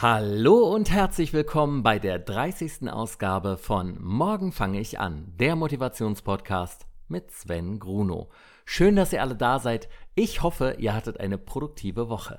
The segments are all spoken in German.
Hallo und herzlich willkommen bei der 30. Ausgabe von Morgen fange ich an, der Motivationspodcast mit Sven Gruno. Schön, dass ihr alle da seid. Ich hoffe, ihr hattet eine produktive Woche.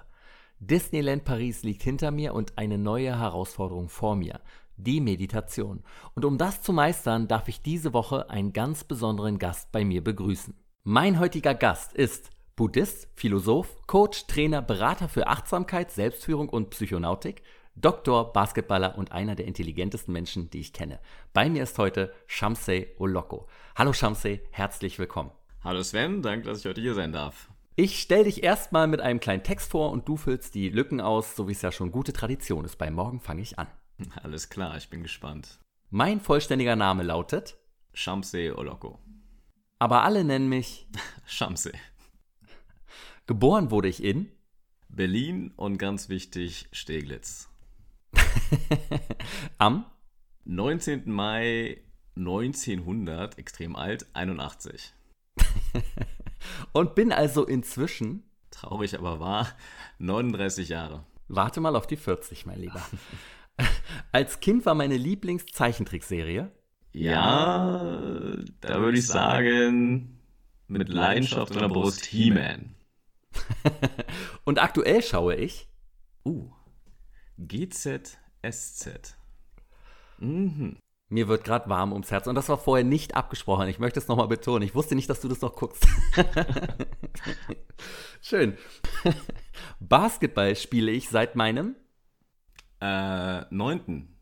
Disneyland Paris liegt hinter mir und eine neue Herausforderung vor mir, die Meditation. Und um das zu meistern, darf ich diese Woche einen ganz besonderen Gast bei mir begrüßen. Mein heutiger Gast ist Buddhist, Philosoph, Coach, Trainer, Berater für Achtsamkeit, Selbstführung und Psychonautik, Doktor, Basketballer und einer der intelligentesten Menschen, die ich kenne. Bei mir ist heute Shamsei Oloko. Hallo Shamsei, herzlich willkommen. Hallo Sven, danke, dass ich heute hier sein darf. Ich stelle dich erstmal mit einem kleinen Text vor und du füllst die Lücken aus, so wie es ja schon gute Tradition ist. Bei Morgen fange ich an. Alles klar, ich bin gespannt. Mein vollständiger Name lautet Shamsei Oloko. Aber alle nennen mich Shamsei. Geboren wurde ich in Berlin und ganz wichtig Steglitz. Am 19. Mai 1900, extrem alt, 81. und bin also inzwischen, traurig aber wahr, 39 Jahre. Warte mal auf die 40, mein Lieber. Als Kind war meine Lieblingszeichentrickserie. Ja, da würde ich sagen, mit Leidenschaft in der Brust He-Man. und aktuell schaue ich. Uh, GZSZ. Mhm. Mir wird gerade warm ums Herz und das war vorher nicht abgesprochen. Ich möchte es nochmal betonen. Ich wusste nicht, dass du das noch guckst. Schön. Basketball spiele ich seit meinem äh, neunten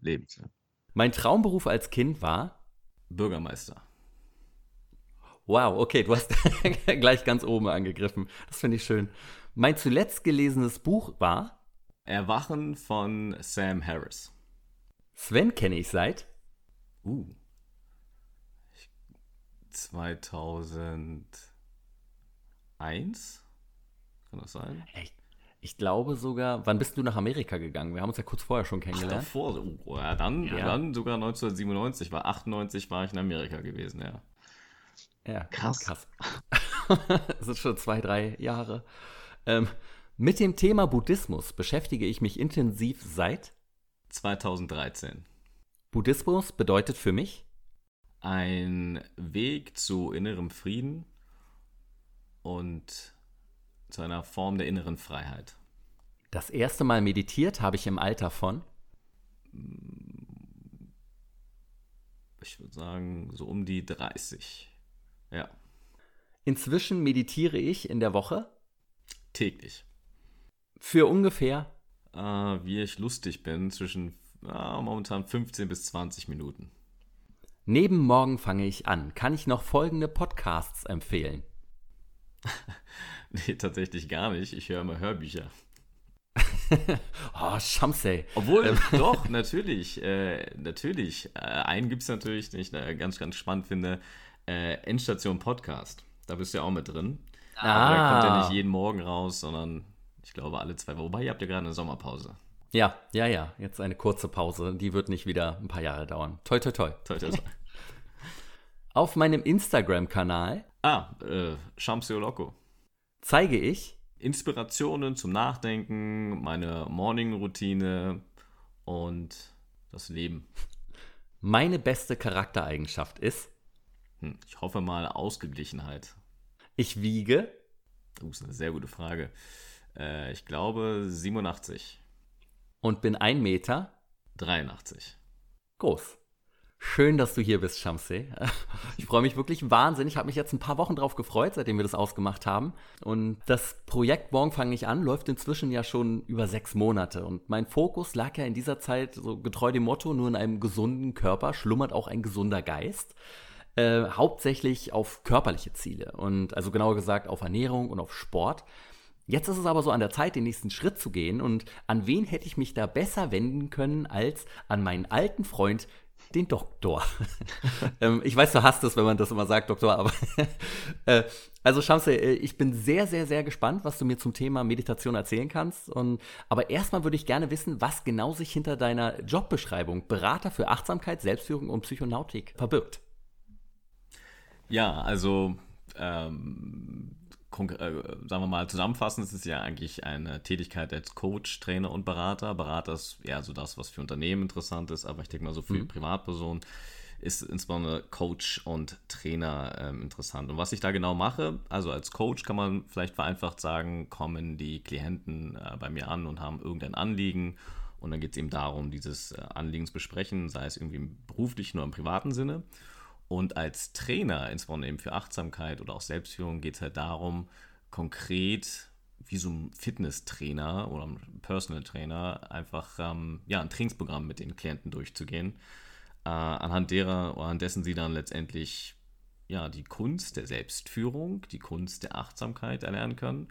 Lebensjahr. Mein Traumberuf als Kind war Bürgermeister. Wow, okay, du hast gleich ganz oben angegriffen. Das finde ich schön. Mein zuletzt gelesenes Buch war Erwachen von Sam Harris. Sven kenne ich seit uh, 2001. Kann das sein? Echt? Ich glaube sogar, wann bist du nach Amerika gegangen? Wir haben uns ja kurz vorher schon kennengelernt. Ach, davor, uh, ja, dann, ja. dann sogar 1997, war 98 war ich in Amerika gewesen, ja. Ja, krass. krass. das ist schon zwei, drei Jahre. Ähm, mit dem Thema Buddhismus beschäftige ich mich intensiv seit 2013. Buddhismus bedeutet für mich ein Weg zu innerem Frieden und zu einer Form der inneren Freiheit. Das erste Mal meditiert habe ich im Alter von ich würde sagen so um die 30. Ja. Inzwischen meditiere ich in der Woche täglich. Für ungefähr? Äh, wie ich lustig bin, zwischen äh, momentan 15 bis 20 Minuten. Neben Morgen fange ich an. Kann ich noch folgende Podcasts empfehlen? nee, tatsächlich gar nicht. Ich höre immer Hörbücher. oh, Shamsay. Obwohl, ähm. doch, natürlich. Äh, natürlich. Äh, einen gibt es natürlich, den ich äh, ganz, ganz spannend finde. Äh, Endstation Podcast. Da bist du ja auch mit drin. Ah. Aber der kommt ja nicht jeden Morgen raus, sondern ich glaube, alle zwei Wochen. Wobei, ihr habt ja gerade eine Sommerpause. Ja, ja, ja. Jetzt eine kurze Pause. Die wird nicht wieder ein paar Jahre dauern. Toi, toi, toi. Toi, toi, toi. Auf meinem Instagram-Kanal. Ah, äh, Shamsio Loco. Zeige ich Inspirationen zum Nachdenken, meine Morning-Routine und das Leben. Meine beste Charaktereigenschaft ist? Hm, ich hoffe mal Ausgeglichenheit. Ich wiege? Das ist eine sehr gute Frage. Äh, ich glaube 87. Und bin 1 Meter? 83. Groß. Schön, dass du hier bist, Shamsi. Ich freue mich wirklich wahnsinnig. Ich habe mich jetzt ein paar Wochen drauf gefreut, seitdem wir das ausgemacht haben. Und das Projekt Morgen fange ich an läuft inzwischen ja schon über sechs Monate. Und mein Fokus lag ja in dieser Zeit so getreu dem Motto, nur in einem gesunden Körper schlummert auch ein gesunder Geist. Äh, hauptsächlich auf körperliche Ziele und also genauer gesagt auf Ernährung und auf Sport. Jetzt ist es aber so an der Zeit, den nächsten Schritt zu gehen. Und an wen hätte ich mich da besser wenden können als an meinen alten Freund, den Doktor. ähm, ich weiß, du hast es, wenn man das immer sagt, Doktor, aber äh, also Shamse, äh, ich bin sehr, sehr, sehr gespannt, was du mir zum Thema Meditation erzählen kannst. Und, aber erstmal würde ich gerne wissen, was genau sich hinter deiner Jobbeschreibung Berater für Achtsamkeit, Selbstführung und Psychonautik verbirgt. Ja, also ähm, sagen wir mal, zusammenfassend, es ist ja eigentlich eine Tätigkeit als Coach, Trainer und Berater. Berater ist eher so das, was für Unternehmen interessant ist, aber ich denke mal so für mhm. Privatpersonen ist insbesondere Coach und Trainer ähm, interessant. Und was ich da genau mache, also als Coach kann man vielleicht vereinfacht sagen, kommen die Klienten äh, bei mir an und haben irgendein Anliegen und dann geht es eben darum, dieses äh, Anliegen zu besprechen, sei es irgendwie im beruflichen oder im privaten Sinne. Und als Trainer, insbesondere eben für Achtsamkeit oder auch Selbstführung, geht es halt darum, konkret wie so ein Fitnesstrainer oder ein Personal Trainer einfach ähm, ja, ein Trainingsprogramm mit den Klienten durchzugehen äh, anhand derer oder an dessen sie dann letztendlich ja, die Kunst der Selbstführung, die Kunst der Achtsamkeit erlernen können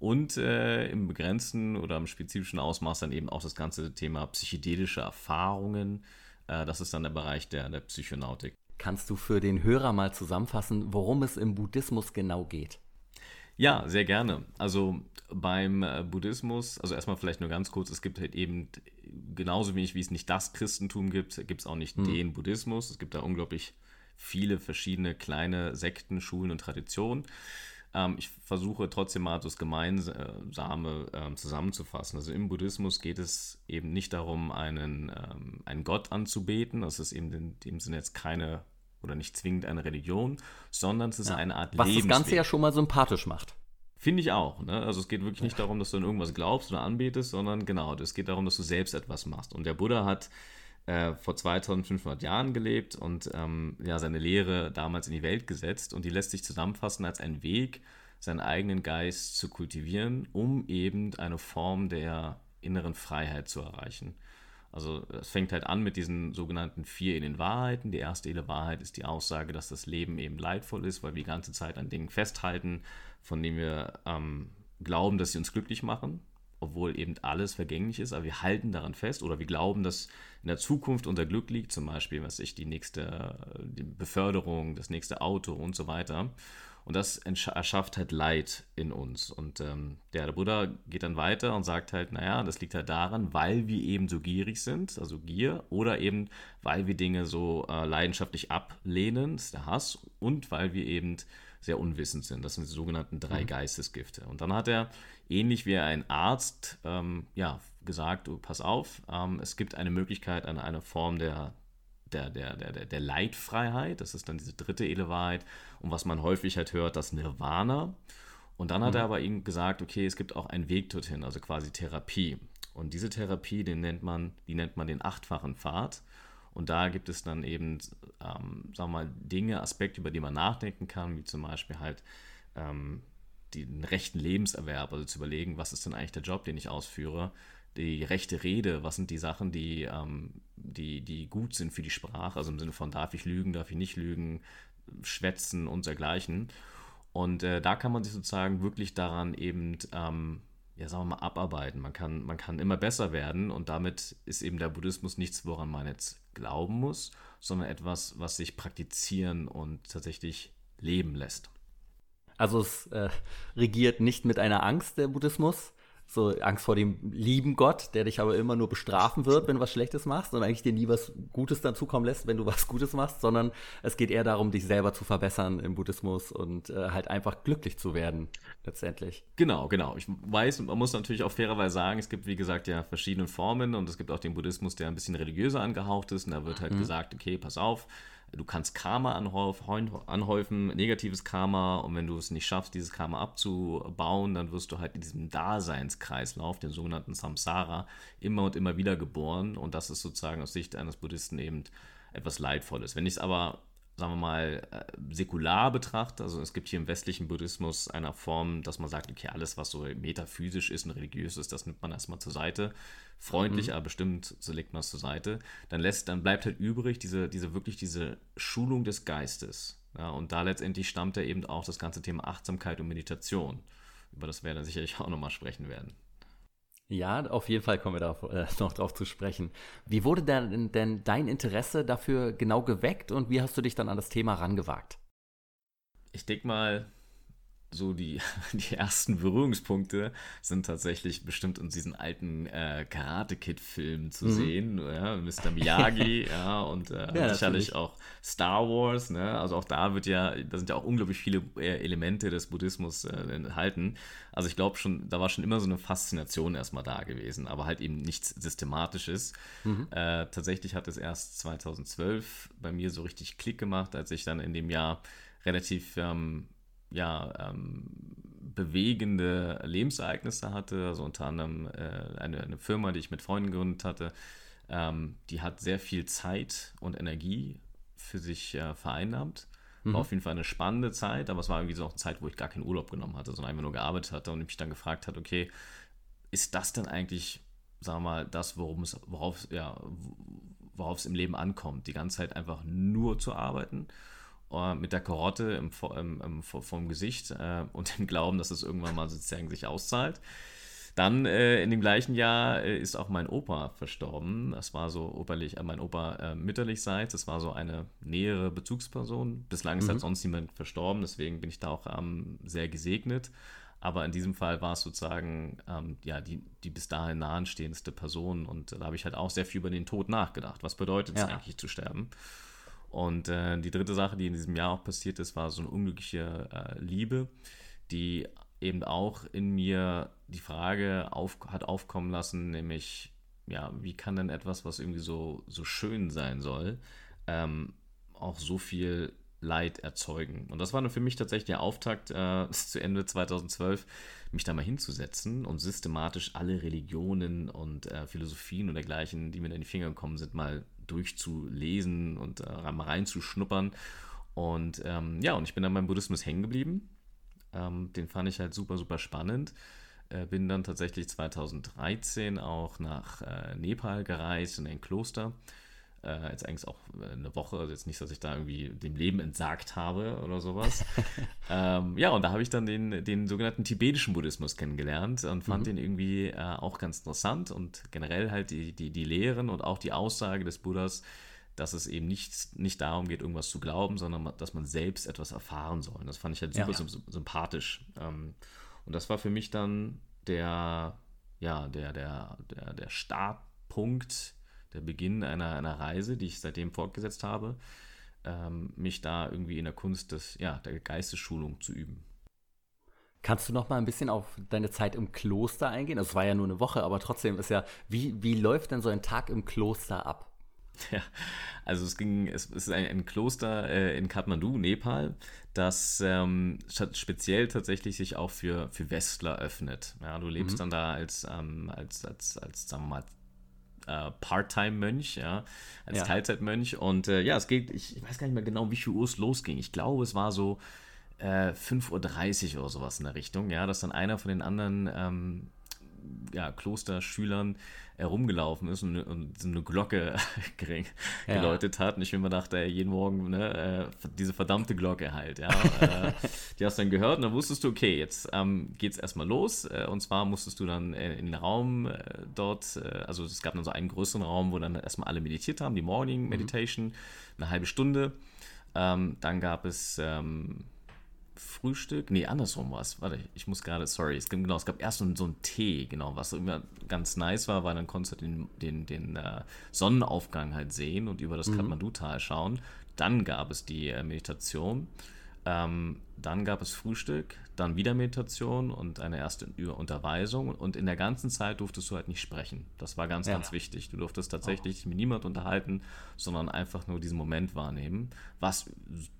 und äh, im begrenzten oder im spezifischen Ausmaß dann eben auch das ganze Thema psychedelische Erfahrungen. Äh, das ist dann der Bereich der, der Psychonautik. Kannst du für den Hörer mal zusammenfassen, worum es im Buddhismus genau geht? Ja, sehr gerne. Also beim äh, Buddhismus, also erstmal vielleicht nur ganz kurz, es gibt halt eben genauso wenig, wie es nicht das Christentum gibt, gibt es auch nicht hm. den Buddhismus. Es gibt da unglaublich viele verschiedene kleine Sekten, Schulen und Traditionen. Ähm, ich versuche trotzdem mal das Gemeinsame ähm, zusammenzufassen. Also im Buddhismus geht es eben nicht darum, einen, ähm, einen Gott anzubeten. Das ist eben in dem Sinne jetzt keine oder nicht zwingend eine Religion, sondern es ist ja. eine Art Was Lebensweg. das Ganze ja schon mal sympathisch macht. Finde ich auch. Ne? Also es geht wirklich nicht darum, dass du an irgendwas glaubst oder anbetest, sondern genau, es geht darum, dass du selbst etwas machst. Und der Buddha hat äh, vor 2500 Jahren gelebt und ähm, ja, seine Lehre damals in die Welt gesetzt. Und die lässt sich zusammenfassen als ein Weg, seinen eigenen Geist zu kultivieren, um eben eine Form der inneren Freiheit zu erreichen. Also es fängt halt an mit diesen sogenannten vier edlen Wahrheiten. Die erste edle Wahrheit ist die Aussage, dass das Leben eben leidvoll ist, weil wir die ganze Zeit an Dingen festhalten, von denen wir ähm, glauben, dass sie uns glücklich machen, obwohl eben alles vergänglich ist, aber wir halten daran fest oder wir glauben, dass in der Zukunft unser Glück liegt, zum Beispiel, was ich, die nächste die Beförderung, das nächste Auto und so weiter. Und das erschafft halt Leid in uns. Und ähm, der, Buddha geht dann weiter und sagt halt, naja, das liegt halt daran, weil wir eben so gierig sind, also Gier, oder eben, weil wir Dinge so äh, leidenschaftlich ablehnen, das ist der Hass, und weil wir eben sehr unwissend sind. Das sind die sogenannten drei mhm. Geistesgifte. Und dann hat er, ähnlich wie ein Arzt, ähm, ja, gesagt, oh, pass auf, ähm, es gibt eine Möglichkeit, eine, eine Form der, der, der, der, der Leidfreiheit, das ist dann diese dritte Elewahrheit und was man häufig halt hört, das Nirvana. Und dann hat mhm. er aber ihm gesagt, okay, es gibt auch einen Weg dorthin, also quasi Therapie. Und diese Therapie, den nennt man, die nennt man den achtfachen Pfad. Und da gibt es dann eben, ähm, sagen wir mal, Dinge, Aspekte, über die man nachdenken kann, wie zum Beispiel halt ähm, den rechten Lebenserwerb, also zu überlegen, was ist denn eigentlich der Job, den ich ausführe, die rechte Rede, was sind die Sachen, die, ähm, die, die gut sind für die Sprache, also im Sinne von darf ich lügen, darf ich nicht lügen, schwätzen und dergleichen. Und äh, da kann man sich sozusagen wirklich daran eben ähm, ja, sagen wir mal, abarbeiten. Man kann, man kann immer besser werden und damit ist eben der Buddhismus nichts, woran man jetzt glauben muss, sondern etwas, was sich praktizieren und tatsächlich leben lässt. Also es äh, regiert nicht mit einer Angst der Buddhismus, so Angst vor dem lieben Gott, der dich aber immer nur bestrafen wird, wenn du was Schlechtes machst und eigentlich dir nie was Gutes dazukommen lässt, wenn du was Gutes machst, sondern es geht eher darum, dich selber zu verbessern im Buddhismus und äh, halt einfach glücklich zu werden, letztendlich. Genau, genau. Ich weiß, man muss natürlich auch fairerweise sagen, es gibt, wie gesagt, ja verschiedene Formen und es gibt auch den Buddhismus, der ein bisschen religiöser angehaucht ist und da wird halt mhm. gesagt, okay, pass auf, Du kannst Karma anhäufen, negatives Karma, und wenn du es nicht schaffst, dieses Karma abzubauen, dann wirst du halt in diesem Daseinskreislauf, den sogenannten Samsara, immer und immer wieder geboren. Und das ist sozusagen aus Sicht eines Buddhisten eben etwas Leidvolles. Wenn ich es aber sagen wir mal, äh, säkular betrachtet. Also es gibt hier im westlichen Buddhismus eine Form, dass man sagt, okay, alles, was so metaphysisch ist und religiös ist, das nimmt man erstmal zur Seite. Freundlich, mhm. aber bestimmt, so legt man es zur Seite. Dann lässt, dann bleibt halt übrig diese, diese wirklich diese Schulung des Geistes. Ja, und da letztendlich stammt ja eben auch das ganze Thema Achtsamkeit und Meditation, über das wir dann sicherlich auch nochmal sprechen werden. Ja, auf jeden Fall kommen wir da äh, noch drauf zu sprechen. Wie wurde denn, denn dein Interesse dafür genau geweckt und wie hast du dich dann an das Thema rangewagt? Ich denke mal, so die, die ersten Berührungspunkte sind tatsächlich bestimmt in diesen alten äh, Karate-Kid-Filmen zu mhm. sehen. Ja, Mr. Miyagi, ja, und äh, ja, sicherlich auch Star Wars, ne? Also auch da wird ja, da sind ja auch unglaublich viele äh, Elemente des Buddhismus äh, enthalten. Also ich glaube schon, da war schon immer so eine Faszination erstmal da gewesen, aber halt eben nichts Systematisches. Mhm. Äh, tatsächlich hat es erst 2012 bei mir so richtig Klick gemacht, als ich dann in dem Jahr relativ ähm, ja, ähm, bewegende Lebensereignisse hatte. Also unter anderem äh, eine, eine Firma, die ich mit Freunden gegründet hatte, ähm, die hat sehr viel Zeit und Energie für sich äh, vereinnahmt. War mhm. auf jeden Fall eine spannende Zeit, aber es war irgendwie so eine Zeit, wo ich gar keinen Urlaub genommen hatte, sondern einfach nur gearbeitet hatte und mich dann gefragt hat, okay, ist das denn eigentlich, sagen wir mal, das, worum es, worauf, ja, worauf es im Leben ankommt, die ganze Zeit einfach nur zu arbeiten? Äh, mit der Karotte im, im, im, vom Gesicht äh, und dem Glauben, dass es irgendwann mal sozusagen sich auszahlt. Dann äh, in dem gleichen Jahr äh, ist auch mein Opa verstorben. Das war so operlich, äh, mein Opa äh, mütterlichseits. Das war so eine nähere Bezugsperson. Bislang ist halt mhm. halt sonst niemand verstorben, deswegen bin ich da auch ähm, sehr gesegnet. Aber in diesem Fall war es sozusagen ähm, ja, die, die bis dahin nahenstehendste Person. Und da habe ich halt auch sehr viel über den Tod nachgedacht. Was bedeutet es eigentlich zu sterben? Und äh, die dritte Sache, die in diesem Jahr auch passiert ist, war so eine unglückliche äh, Liebe, die eben auch in mir die Frage auf, hat aufkommen lassen, nämlich, ja, wie kann denn etwas, was irgendwie so, so schön sein soll, ähm, auch so viel Leid erzeugen. Und das war für mich tatsächlich der Auftakt äh, zu Ende 2012, mich da mal hinzusetzen und systematisch alle Religionen und äh, Philosophien und dergleichen, die mir in die Finger gekommen sind, mal durchzulesen und äh, reinzuschnuppern. Und ähm, ja, und ich bin dann beim Buddhismus hängen geblieben. Ähm, den fand ich halt super, super spannend. Äh, bin dann tatsächlich 2013 auch nach äh, Nepal gereist in ein Kloster äh, jetzt eigentlich auch äh, eine Woche, also jetzt nicht, dass ich da irgendwie dem Leben entsagt habe oder sowas. ähm, ja, und da habe ich dann den, den sogenannten tibetischen Buddhismus kennengelernt und fand mhm. den irgendwie äh, auch ganz interessant und generell halt die, die, die Lehren und auch die Aussage des Buddhas, dass es eben nicht, nicht darum geht, irgendwas zu glauben, sondern dass man selbst etwas erfahren soll. Und das fand ich halt super ja. sympathisch. Ähm, und das war für mich dann der, ja, der, der, der, der Startpunkt der Beginn einer, einer Reise, die ich seitdem fortgesetzt habe, ähm, mich da irgendwie in der Kunst des, ja, der Geistesschulung zu üben. Kannst du noch mal ein bisschen auf deine Zeit im Kloster eingehen? Also es war ja nur eine Woche, aber trotzdem ist ja, wie, wie läuft denn so ein Tag im Kloster ab? Ja, also es ging, es ist ein, ein Kloster äh, in Kathmandu, Nepal, das ähm, speziell tatsächlich sich auch für, für Westler öffnet. Ja, du lebst mhm. dann da als, ähm, als, als, als, sagen wir mal, äh, Part-Time-Mönch, ja, als ja. Teilzeitmönch. Und äh, ja, es geht, ich, ich, weiß gar nicht mehr genau, wie viel Uhr es losging. Ich glaube, es war so äh, 5.30 Uhr oder sowas in der Richtung, ja, dass dann einer von den anderen ähm, ja, Klosterschülern herumgelaufen ist und, und so eine Glocke geläutet ja. hat. Und ich mir dachte, ey, jeden Morgen ne, äh, diese verdammte Glocke halt. Ja, äh, die hast du dann gehört und dann wusstest du, okay, jetzt ähm, geht es erstmal los. Äh, und zwar musstest du dann in den Raum dort, also es gab dann so einen größeren Raum, wo dann erstmal alle meditiert haben, die Morning mhm. Meditation, mhm. eine halbe Stunde. Ähm, dann gab es ähm, Frühstück. Nee, andersrum war es. Warte, ich muss gerade, sorry. Es, genau, es gab erst so, einen Tee, genau, was immer ganz nice war, weil dann konntest du den, den, den uh, Sonnenaufgang halt sehen und über das mhm. Kathmandu-Tal schauen. Dann gab es die äh, Meditation. Ähm, dann gab es Frühstück, dann wieder Meditation und eine erste Unterweisung. Und in der ganzen Zeit durftest du halt nicht sprechen. Das war ganz, ja. ganz wichtig. Du durftest tatsächlich oh. mit niemand unterhalten, sondern einfach nur diesen Moment wahrnehmen. Was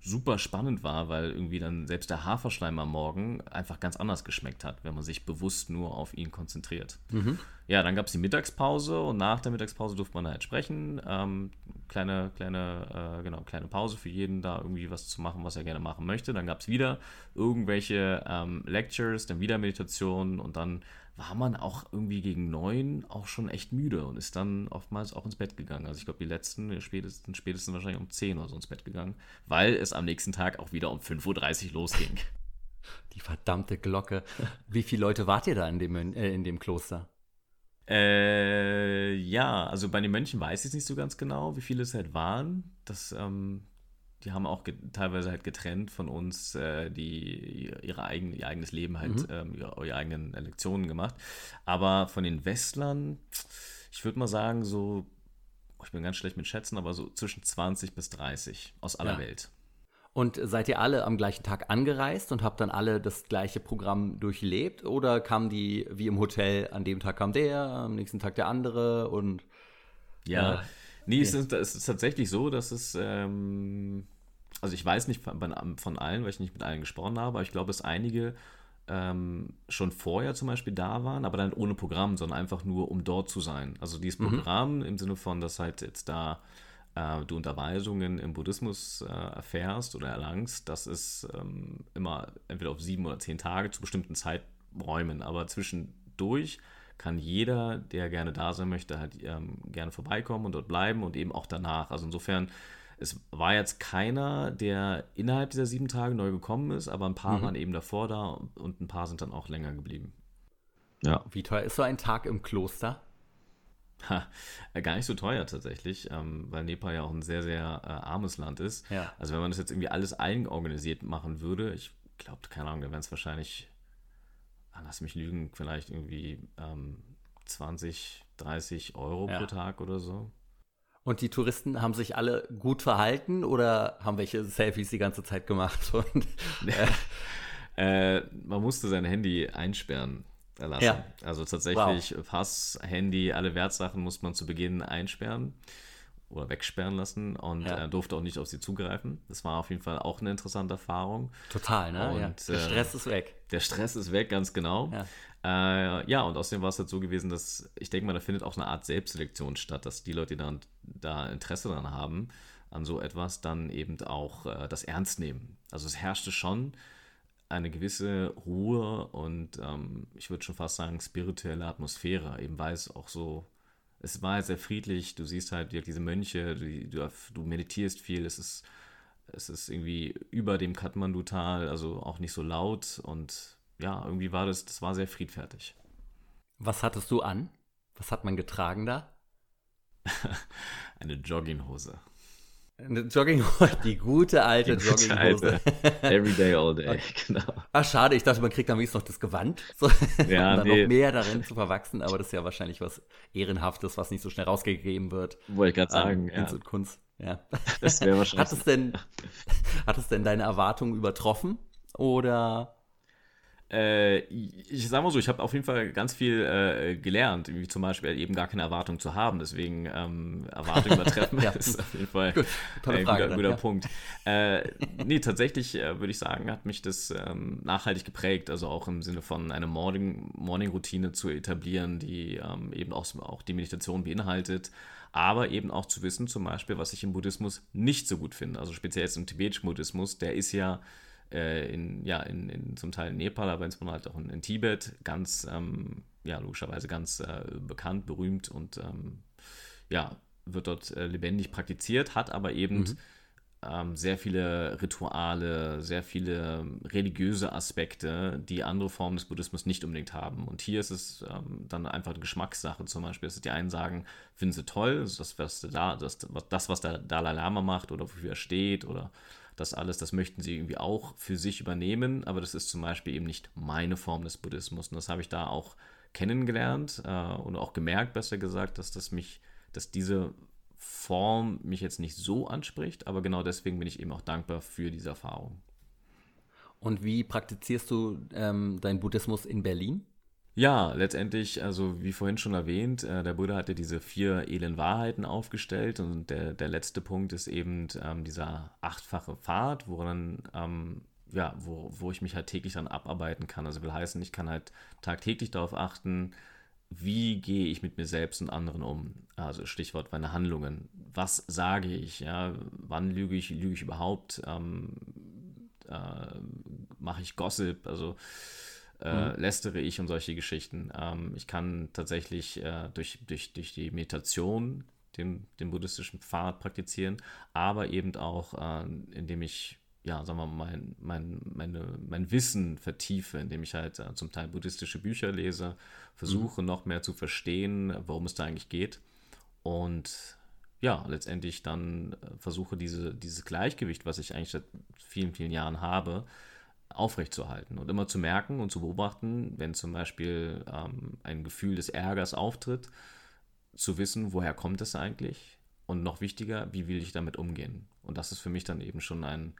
super spannend war, weil irgendwie dann selbst der Haferschleim am Morgen einfach ganz anders geschmeckt hat, wenn man sich bewusst nur auf ihn konzentriert. Mhm. Ja, dann gab es die Mittagspause und nach der Mittagspause durfte man halt sprechen. Ähm, kleine, kleine, äh, genau, kleine Pause für jeden, da irgendwie was zu machen, was er gerne machen möchte. Dann gab es wieder irgendwelche ähm, Lectures, dann wieder Meditationen und dann war man auch irgendwie gegen neun auch schon echt müde und ist dann oftmals auch ins Bett gegangen. Also ich glaube, die letzten spätestens, spätestens wahrscheinlich um 10 oder so ins Bett gegangen, weil es am nächsten Tag auch wieder um 5.30 Uhr losging. Die verdammte Glocke. Wie viele Leute wart ihr da in dem, äh, in dem Kloster? Äh, ja, also bei den Mönchen weiß ich es nicht so ganz genau, wie viele es halt waren. Das ähm, die haben auch teilweise halt getrennt von uns äh, die ihre eigen, ihr eigenes Leben halt, mhm. ähm, ihre, ihre, eigenen Lektionen gemacht. Aber von den Westlern, ich würde mal sagen, so, ich bin ganz schlecht mit Schätzen, aber so zwischen 20 bis 30 aus aller ja. Welt. Und seid ihr alle am gleichen Tag angereist und habt dann alle das gleiche Programm durchlebt? Oder kamen die wie im Hotel, an dem Tag kam der, am nächsten Tag der andere und. Ja, äh, nee, es ist, es ist, tatsächlich so, dass es. Ähm, also ich weiß nicht von, von, allen, weil ich nicht mit allen gesprochen habe, aber ich glaube, dass einige ähm, schon vorher zum Beispiel da waren, aber dann ohne Programm, sondern einfach nur, um dort zu sein. Also dieses mhm. Programm mhm. im Sinne von, dass halt jetzt da äh, du Unterweisungen im Buddhismus äh, erfährst oder erlangst, das ist ähm, immer entweder auf sieben oder zehn Tage zu bestimmten Zeiträumen, aber zwischendurch kann jeder, der gerne da sein möchte, halt ähm, gerne vorbeikommen und dort bleiben und eben auch danach. Also insofern, es war jetzt keiner, der innerhalb dieser sieben Tage neu gekommen ist, aber ein paar mhm. waren eben davor da und ein paar sind dann auch länger geblieben. Ja. Wie teuer ist so ein Tag im Kloster? Ha, äh, gar nicht so teuer tatsächlich, ähm, weil Nepal ja auch ein sehr, sehr äh, armes Land ist. Ja. Also wenn man das jetzt irgendwie alles eigenorganisiert machen würde, ich glaube, keine Ahnung, dann wären es wahrscheinlich, ah, lass mich lügen, vielleicht irgendwie ähm, 20, 30 Euro ja. pro Tag oder so. Und die Touristen haben sich alle gut verhalten oder haben welche Selfies die ganze Zeit gemacht? Und, äh, äh, man musste sein Handy einsperren erlassen. Ja. Also tatsächlich wow. Pass, Handy, alle Wertsachen muss man zu Beginn einsperren oder wegsperren lassen und ja. äh, durfte auch nicht auf sie zugreifen. Das war auf jeden Fall auch eine interessante Erfahrung. Total, ne? Und, ja. Der äh, Stress ist weg. Der Stress ist weg, ganz genau. Ja. Äh, ja, und außerdem war es halt so gewesen, dass ich denke mal, da findet auch eine Art Selbstselektion statt, dass die Leute, die dann da Interesse daran haben, an so etwas, dann eben auch äh, das ernst nehmen. Also es herrschte schon eine gewisse Ruhe und ähm, ich würde schon fast sagen spirituelle Atmosphäre, eben weil es auch so, es war sehr friedlich, du siehst halt diese Mönche, du, du, du meditierst viel, es ist, es ist irgendwie über dem Kathmandu-Tal, also auch nicht so laut und ja, irgendwie war das, das war sehr friedfertig. Was hattest du an? Was hat man getragen da? Eine Jogginghose. Eine Jogginghose, die gute alte die gute Jogginghose. Alte. Every day, all day, genau. Ach, schade, ich dachte, man kriegt dann wenigstens noch das Gewand, so, ja, um dann nee. noch mehr darin zu verwachsen, aber das ist ja wahrscheinlich was Ehrenhaftes, was nicht so schnell rausgegeben wird. Wollte ich gerade sagen, ähm, ja. und Kunst, ja. Das wäre wahrscheinlich. Hat es denn, hat es denn deine Erwartungen übertroffen oder ich sag mal so, ich habe auf jeden Fall ganz viel äh, gelernt, wie zum Beispiel eben gar keine Erwartung zu haben. Deswegen ähm, Erwartung übertreffen ja. ist auf jeden Fall Gut, ein guter, dann, guter ja. Punkt. Äh, nee, tatsächlich äh, würde ich sagen, hat mich das ähm, nachhaltig geprägt. Also auch im Sinne von eine Morning-Routine Morning zu etablieren, die ähm, eben auch, auch die Meditation beinhaltet aber eben auch zu wissen, zum Beispiel, was ich im Buddhismus nicht so gut finde. Also speziell jetzt im tibetischen Buddhismus, der ist ja äh, in, ja, in, in, zum Teil in Nepal, aber insbesondere halt auch in, in Tibet ganz, ähm, ja, logischerweise ganz äh, bekannt, berühmt und ähm, ja, wird dort äh, lebendig praktiziert, hat aber eben mhm. ähm, sehr viele Rituale, sehr viele religiöse Aspekte, die andere Formen des Buddhismus nicht unbedingt haben. Und hier ist es ähm, dann einfach eine Geschmackssache zum Beispiel, dass die einen sagen, finden sie toll, das, was, da, das, das, was der Dalai Lama macht oder wofür er steht oder das alles, das möchten sie irgendwie auch für sich übernehmen, aber das ist zum Beispiel eben nicht meine Form des Buddhismus. Und das habe ich da auch kennengelernt äh, und auch gemerkt, besser gesagt, dass das mich, dass diese Form mich jetzt nicht so anspricht, aber genau deswegen bin ich eben auch dankbar für diese Erfahrung. Und wie praktizierst du ähm, deinen Buddhismus in Berlin? Ja, letztendlich, also wie vorhin schon erwähnt, äh, der Buddha hatte diese vier edlen Wahrheiten aufgestellt und der, der letzte Punkt ist eben ähm, dieser achtfache Pfad, woran ähm, ja, wo, wo ich mich halt täglich dann abarbeiten kann. Also will heißen, ich kann halt tagtäglich darauf achten, wie gehe ich mit mir selbst und anderen um? Also Stichwort meine Handlungen. Was sage ich? Ja? Wann lüge ich? Lüge ich überhaupt? Ähm, äh, Mache ich Gossip? Also äh, mhm. lästere ich und solche Geschichten. Ähm, ich kann tatsächlich äh, durch, durch, durch die Meditation den, den buddhistischen Pfad praktizieren, aber eben auch, äh, indem ich ja, sagen wir mal, mein, mein, meine, mein Wissen vertiefe, indem ich halt äh, zum Teil buddhistische Bücher lese, versuche mhm. noch mehr zu verstehen, worum es da eigentlich geht. Und ja, letztendlich dann äh, versuche, diese, dieses Gleichgewicht, was ich eigentlich seit vielen, vielen Jahren habe, aufrechtzuerhalten und immer zu merken und zu beobachten, wenn zum Beispiel ähm, ein Gefühl des Ärgers auftritt, zu wissen, woher kommt es eigentlich und noch wichtiger, wie will ich damit umgehen. Und das ist für mich dann eben schon ein,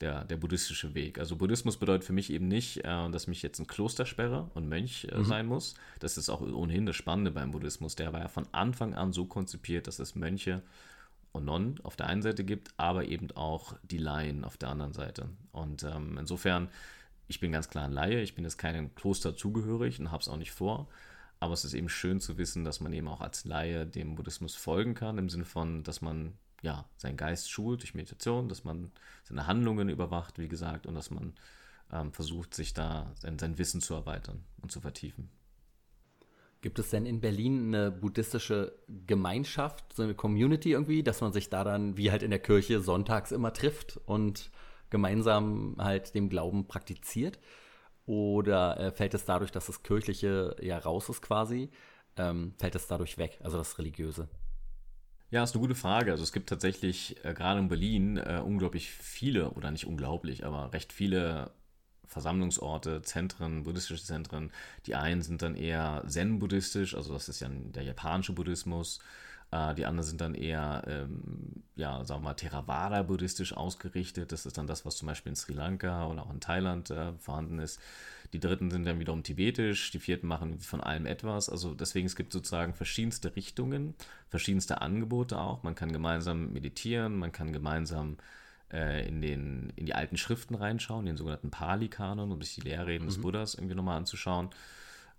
der, der buddhistische Weg. Also Buddhismus bedeutet für mich eben nicht, äh, dass mich jetzt ein Kloster sperre und Mönch äh, mhm. sein muss. Das ist auch ohnehin das Spannende beim Buddhismus. Der war ja von Anfang an so konzipiert, dass es Mönche und Nonnen auf der einen Seite gibt, aber eben auch die Laien auf der anderen Seite. Und ähm, insofern, ich bin ganz klar ein Laie, ich bin jetzt keinem Kloster zugehörig und habe es auch nicht vor. Aber es ist eben schön zu wissen, dass man eben auch als Laie dem Buddhismus folgen kann, im Sinne von, dass man ja seinen Geist schult durch Meditation, dass man seine Handlungen überwacht, wie gesagt, und dass man ähm, versucht, sich da sein, sein Wissen zu erweitern und zu vertiefen. Gibt es denn in Berlin eine buddhistische Gemeinschaft, so eine Community irgendwie, dass man sich da dann wie halt in der Kirche sonntags immer trifft und gemeinsam halt dem Glauben praktiziert? Oder äh, fällt es dadurch, dass das Kirchliche ja raus ist quasi, ähm, fällt es dadurch weg, also das Religiöse? Ja, ist eine gute Frage. Also es gibt tatsächlich äh, gerade in Berlin äh, unglaublich viele, oder nicht unglaublich, aber recht viele Versammlungsorte, Zentren, buddhistische Zentren. Die einen sind dann eher Zen-buddhistisch, also das ist ja der japanische Buddhismus. Äh, die anderen sind dann eher, ähm, ja, sagen wir mal, Theravada-buddhistisch ausgerichtet. Das ist dann das, was zum Beispiel in Sri Lanka oder auch in Thailand äh, vorhanden ist. Die dritten sind dann wiederum tibetisch, die vierten machen von allem etwas. Also deswegen, es gibt sozusagen verschiedenste Richtungen, verschiedenste Angebote auch. Man kann gemeinsam meditieren, man kann gemeinsam äh, in, den, in die alten Schriften reinschauen, den sogenannten Pali-Kanon, um sich die Lehrreden mhm. des Buddhas irgendwie nochmal anzuschauen.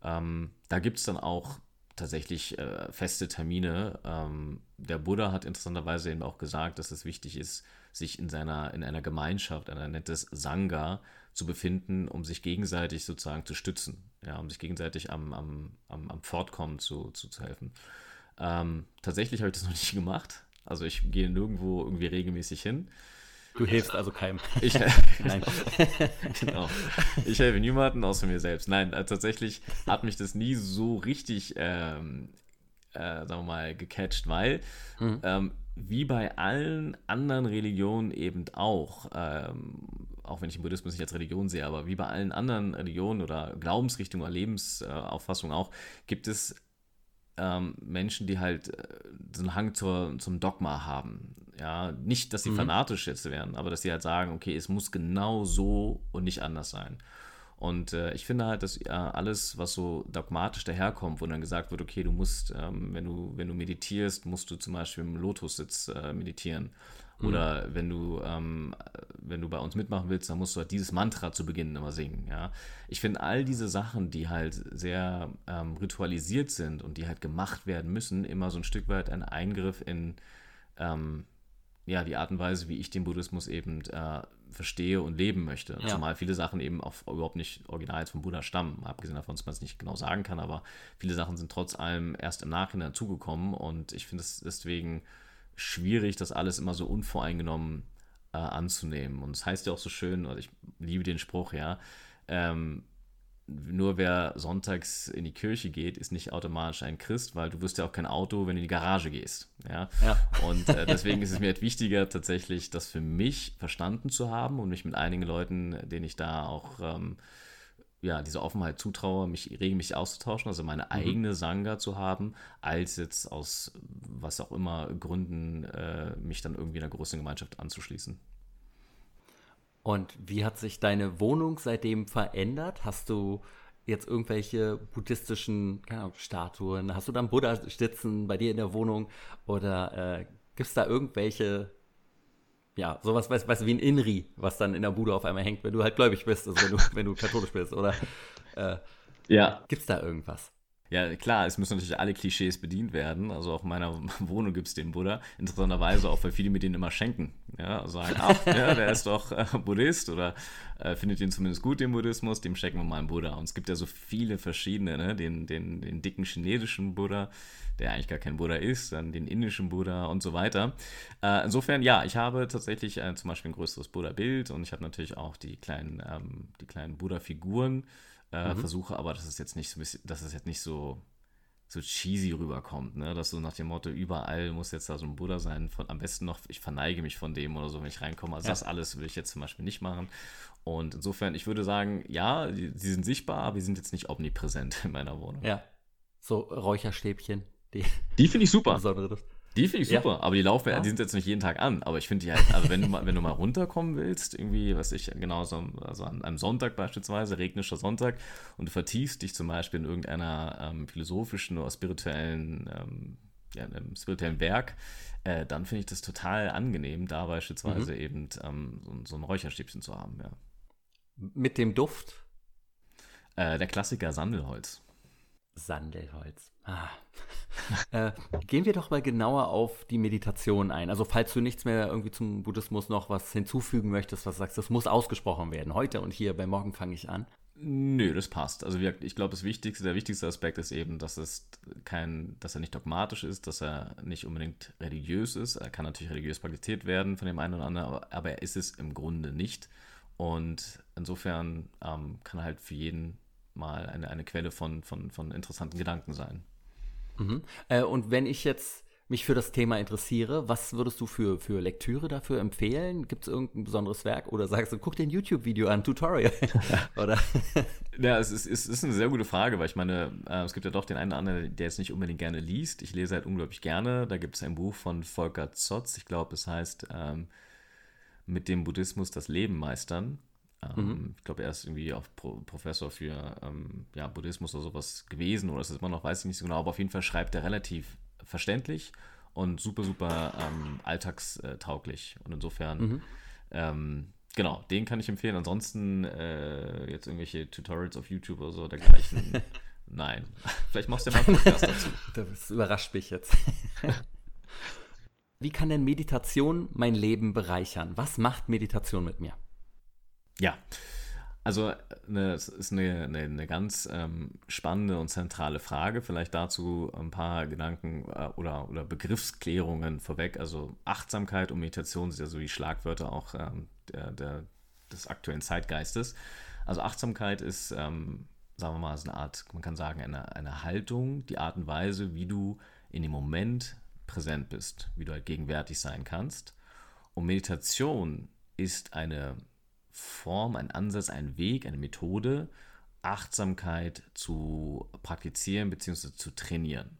Ähm, da gibt es dann auch tatsächlich äh, feste Termine. Ähm, der Buddha hat interessanterweise eben auch gesagt, dass es wichtig ist, sich in seiner, in einer Gemeinschaft, einer nettes Sangha zu befinden, um sich gegenseitig sozusagen zu stützen, ja, um sich gegenseitig am, am, am, am Fortkommen zu, zu, zu helfen. Ähm, tatsächlich habe ich das noch nicht gemacht. Also ich gehe nirgendwo irgendwie regelmäßig hin. Du hilfst also keinem. Ich, Nein. genau. Ich helfe niemandem außer mir selbst. Nein, äh, tatsächlich hat mich das nie so richtig, ähm, äh, sagen wir mal, gecatcht, weil mhm. ähm, wie bei allen anderen Religionen eben auch, ähm, auch wenn ich den Buddhismus nicht als Religion sehe, aber wie bei allen anderen Religionen oder Glaubensrichtungen oder Lebensauffassungen auch, gibt es ähm, Menschen, die halt äh, so einen Hang zur, zum Dogma haben. Ja, nicht, dass sie mhm. fanatisch jetzt werden, aber dass sie halt sagen, okay, es muss genau so und nicht anders sein. Und äh, ich finde halt, dass äh, alles, was so dogmatisch daherkommt, wo dann gesagt wird, okay, du musst, ähm, wenn du, wenn du meditierst, musst du zum Beispiel im Lotussitz äh, meditieren. Mhm. Oder wenn du, ähm, wenn du bei uns mitmachen willst, dann musst du halt dieses Mantra zu Beginn immer singen. Ja? Ich finde all diese Sachen, die halt sehr ähm, ritualisiert sind und die halt gemacht werden müssen, immer so ein Stück weit ein Eingriff in ähm, ja, die Art und Weise, wie ich den Buddhismus eben äh, verstehe und leben möchte. Ja. Zumal viele Sachen eben auch überhaupt nicht original vom Buddha stammen, abgesehen davon, dass man es nicht genau sagen kann, aber viele Sachen sind trotz allem erst im Nachhinein zugekommen und ich finde es deswegen schwierig, das alles immer so unvoreingenommen äh, anzunehmen. Und es das heißt ja auch so schön, also ich liebe den Spruch, ja, ähm, nur wer sonntags in die Kirche geht, ist nicht automatisch ein Christ, weil du wirst ja auch kein Auto, wenn du in die Garage gehst. Ja. ja. Und äh, deswegen ist es mir halt wichtiger, tatsächlich das für mich verstanden zu haben und mich mit einigen Leuten, denen ich da auch ähm, ja, diese Offenheit zutraue, mich regelmäßig auszutauschen, also meine mhm. eigene Sangha zu haben, als jetzt aus was auch immer Gründen äh, mich dann irgendwie in einer großen Gemeinschaft anzuschließen. Und wie hat sich deine Wohnung seitdem verändert? Hast du jetzt irgendwelche buddhistischen Ahnung, Statuen? Hast du dann Buddha-Stützen bei dir in der Wohnung? Oder äh, gibt es da irgendwelche, ja, sowas, weißt du, wie ein Inri, was dann in der Bude auf einmal hängt, wenn du halt gläubig bist, also wenn du, wenn du katholisch bist? Oder äh, ja. gibt es da irgendwas? Ja, klar, es müssen natürlich alle Klischees bedient werden. Also auch in meiner Wohnung gibt es den Buddha. Interessanterweise auch, weil viele mir den immer schenken. Ja, sagen, ach, ja, der ist doch äh, Buddhist oder äh, findet ihn zumindest gut, den Buddhismus, dem schenken wir mal einen Buddha. Und es gibt ja so viele verschiedene, ne? den, den, den dicken chinesischen Buddha, der eigentlich gar kein Buddha ist, dann den indischen Buddha und so weiter. Äh, insofern, ja, ich habe tatsächlich äh, zum Beispiel ein größeres Buddha-Bild und ich habe natürlich auch die kleinen, ähm, die kleinen Buddha-Figuren äh, mhm. Versuche, aber das ist jetzt nicht so das ist jetzt nicht so so cheesy rüberkommt, ne? Dass so nach dem Motto, überall muss jetzt da so ein Buddha sein, von, am besten noch, ich verneige mich von dem oder so, wenn ich reinkomme. Also ja. das alles würde ich jetzt zum Beispiel nicht machen. Und insofern, ich würde sagen, ja, die, sie sind sichtbar, aber sie sind jetzt nicht omnipräsent in meiner Wohnung. Ja. So Räucherstäbchen. Die, die finde ich super. Die finde ich super, ja. aber die laufen, ja. die sind jetzt nicht jeden Tag an. Aber ich finde die halt, also wenn du mal, wenn du mal runterkommen willst, irgendwie, was ich, genau so, also an einem Sonntag beispielsweise, regnischer Sonntag, und du vertiefst dich zum Beispiel in irgendeiner ähm, philosophischen oder spirituellen, ähm, ja, einem spirituellen Werk, äh, dann finde ich das total angenehm, da beispielsweise mhm. eben ähm, so, so, ein Räucherstäbchen zu haben, ja. Mit dem Duft? Äh, der Klassiker Sandelholz. Sandelholz. Ah. äh, gehen wir doch mal genauer auf die Meditation ein. Also falls du nichts mehr irgendwie zum Buddhismus noch was hinzufügen möchtest, was sagst, das muss ausgesprochen werden. Heute und hier bei Morgen fange ich an. Nö, das passt. Also ich glaube, das Wichtigste, der wichtigste Aspekt ist eben, dass es kein, dass er nicht dogmatisch ist, dass er nicht unbedingt religiös ist. Er kann natürlich religiös praktiziert werden von dem einen oder anderen, aber, aber er ist es im Grunde nicht. Und insofern ähm, kann er halt für jeden mal eine, eine Quelle von, von, von interessanten Gedanken sein. Mhm. Äh, und wenn ich jetzt mich für das Thema interessiere, was würdest du für, für Lektüre dafür empfehlen? Gibt es irgendein besonderes Werk oder sagst du, guck dir ein YouTube-Video an, Tutorial? oder? Ja, es ist, es ist eine sehr gute Frage, weil ich meine, äh, es gibt ja doch den einen oder anderen, der jetzt nicht unbedingt gerne liest. Ich lese halt unglaublich gerne. Da gibt es ein Buch von Volker Zotz, ich glaube, es heißt ähm, Mit dem Buddhismus das Leben meistern. Ähm, mhm. Ich glaube, er ist irgendwie auch Pro Professor für ähm, ja, Buddhismus oder sowas gewesen oder ist es immer noch, weiß ich nicht so genau, aber auf jeden Fall schreibt er relativ verständlich und super, super ähm, alltagstauglich. Und insofern, mhm. ähm, genau, den kann ich empfehlen. Ansonsten äh, jetzt irgendwelche Tutorials auf YouTube oder so dergleichen. Nein. Vielleicht machst du ja mal einen Podcast dazu. Das überrascht mich jetzt. Wie kann denn Meditation mein Leben bereichern? Was macht Meditation mit mir? Ja, also eine, es ist eine, eine, eine ganz ähm, spannende und zentrale Frage. Vielleicht dazu ein paar Gedanken äh, oder, oder Begriffsklärungen vorweg. Also Achtsamkeit und Meditation sind ja so die Schlagwörter auch ähm, der, der, des aktuellen Zeitgeistes. Also Achtsamkeit ist, ähm, sagen wir mal, so eine Art, man kann sagen, eine, eine Haltung, die Art und Weise, wie du in dem Moment präsent bist, wie du halt gegenwärtig sein kannst. Und Meditation ist eine Form, ein Ansatz, ein Weg, eine Methode, Achtsamkeit zu praktizieren bzw. zu trainieren.